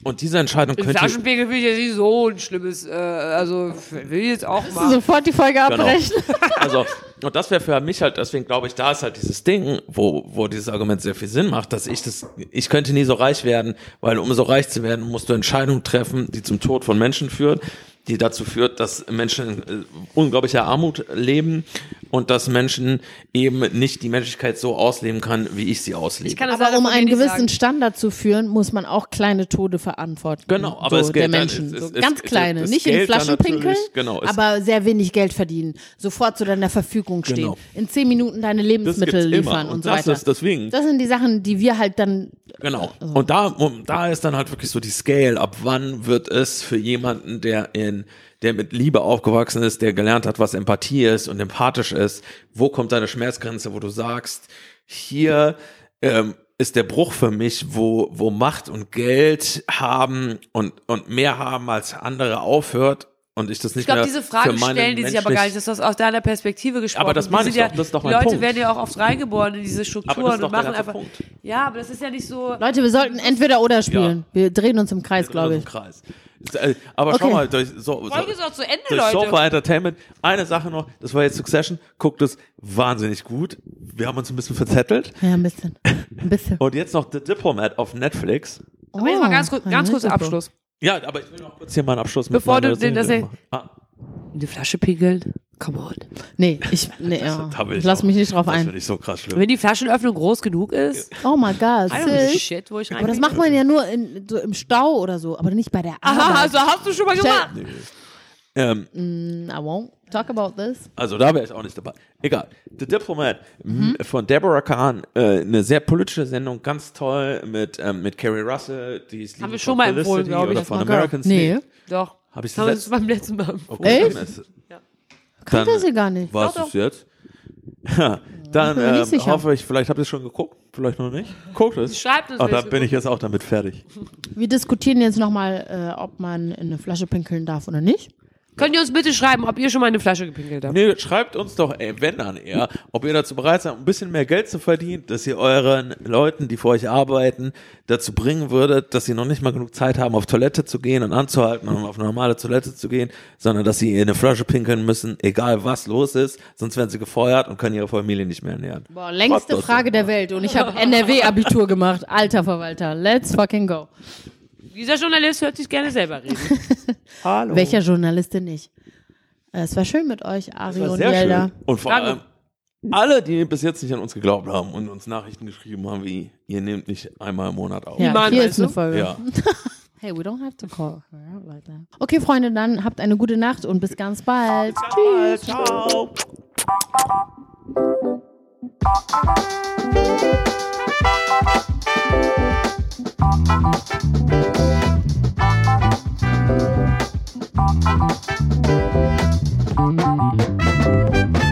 Und diese Entscheidung könnte Flaschenpegel finde ich jetzt nicht so ein schlimmes, äh, also will ich jetzt auch mal. Sofort die Folge Genau. abbrechen. Also, und das wäre für mich halt, deswegen glaube ich, da ist halt dieses Ding, wo, wo dieses Argument sehr viel Sinn macht, dass ich das, ich könnte nie so reich werden, weil um so reich zu werden, musst du Entscheidungen treffen, die zum Tod von Menschen führen, die dazu führt, dass Menschen in äh, unglaublicher Armut leben und dass Menschen eben nicht die Menschlichkeit so ausleben kann, wie ich sie auslebe. Ich Aber um einen gewissen sagen. Standard zu führen, muss man auch kleine Tode verantworten. Genau, aber so, es geht der dann- Menschen. es- so es- ganz es- kleine, nicht in Geld dann Flaschen pinkeln, natürlich, genau, es- aber sehr wenig Geld verdienen. Sofort zu deiner Verfügung stehen. Genau. In zehn Minuten deine Lebensmittel liefern und, Und so das weiter. ist deswegen- Das sind die Sachen, die wir halt dann. Genau. Und da, und da ist dann halt wirklich so die Scale. Ab wann wird es für jemanden, der in, der mit Liebe aufgewachsen ist, der gelernt hat, was Empathie ist und empathisch ist, wo kommt deine Schmerzgrenze, wo du sagst, hier ähm, ist der Bruch für mich, wo, wo Macht und Geld haben und, und mehr haben als andere aufhört und ich das nicht Ich glaube, mehr diese Fragen stellen die sich aber gar nicht. Das ist aus deiner Perspektive gesprochen. Aber das Die meine ich ja, doch, das ist doch die mein Leute Punkt. werden ja auch oft reingeboren in diese Strukturen und machen einfach. Punkt. Ja, aber das ist ja nicht so. Leute, wir sollten entweder oder spielen. Wir drehen uns im Kreis, glaube im ich. Kreis. Äh, Aber schau Okay. mal, durch so, Folge so, ist auch zu Ende, durch Leute. Sofa Entertainment. Eine Sache noch, das war jetzt Succession, guckt es wahnsinnig gut. Wir haben uns ein bisschen verzettelt. Ja, ein bisschen. Ein bisschen. Und jetzt noch The Diplomat auf Netflix. Aber jetzt mal ganz kurz, Oh, ganz kurz super. Abschluss. Ja, aber ich will noch kurz hier meinen Abschluss mit Bevor du den- das-. Ah, In die Flasche pinkeln. Come on. Nee, ich, nee, ja. Will ich lass auch- mich nicht drauf Das ein. finde ich so krass schlimm. Wenn die Flaschenöffnung groß genug ist, Oh my God, shit, wo ich rein Aber das macht man ja nur in, so im Stau oder so, aber nicht bei der Arbeit. Aha, also hast du schon mal gemacht. Ähm, I won't talk about this. also da wäre ich auch nicht dabei. Egal. The Diplomat Mhm. m, von Deborah Kahn, äh, eine sehr politische Sendung, ganz toll mit, ähm, mit Carrie Russell, die ist Haben wir schon mal empfohlen, Felicity glaub ich. oder Das von war geil. Americans. Nee. Doch. Habe ich Haben das wir es beim letzten Mal empfohlen. Okay, Echt? ist- Kannte Dann- sie gar nicht. Was Doch, ist jetzt? Ja, dann ähm, hoffe ich, vielleicht habt ihr es schon geguckt, vielleicht noch nicht. Guckt es. Schreibt uns, Und dann bin ich jetzt auch damit fertig. Wir diskutieren jetzt nochmal, äh, ob man in eine Flasche pinkeln darf oder nicht. Könnt ihr uns bitte schreiben, ob ihr schon mal eine Flasche gepinkelt habt? Nee, schreibt uns doch, ey, wenn dann eher, ob ihr dazu bereit seid, ein bisschen mehr Geld zu verdienen, dass ihr euren Leuten, die für euch arbeiten, dazu bringen würdet, dass sie noch nicht mal genug Zeit haben, auf Toilette zu gehen und anzuhalten und auf eine normale Toilette zu gehen, sondern dass sie in eine Flasche pinkeln müssen, egal was los ist, sonst werden sie gefeuert und können ihre Familie nicht mehr ernähren. Boah, längste Frage der Welt und ich habe NRW-Abitur gemacht. Alter Verwalter, let's fucking go. Dieser Journalist hört sich gerne selber reden. Hallo. Welcher Journalistin nicht? Äh, Es war schön mit euch, Ari war und sehr Jelda. schön. Und vor Danke. allem alle, die bis jetzt nicht an uns geglaubt haben und uns Nachrichten geschrieben haben, wie ihr nehmt nicht einmal im Monat auf. Ja, Niemand, hier ist eine? Folge. Ja. Hey, we don't have to call her out like that. Okay, Freunde, dann habt eine gute Nacht und bis ganz bald. Tschüss. Ciao. Thank Thank you.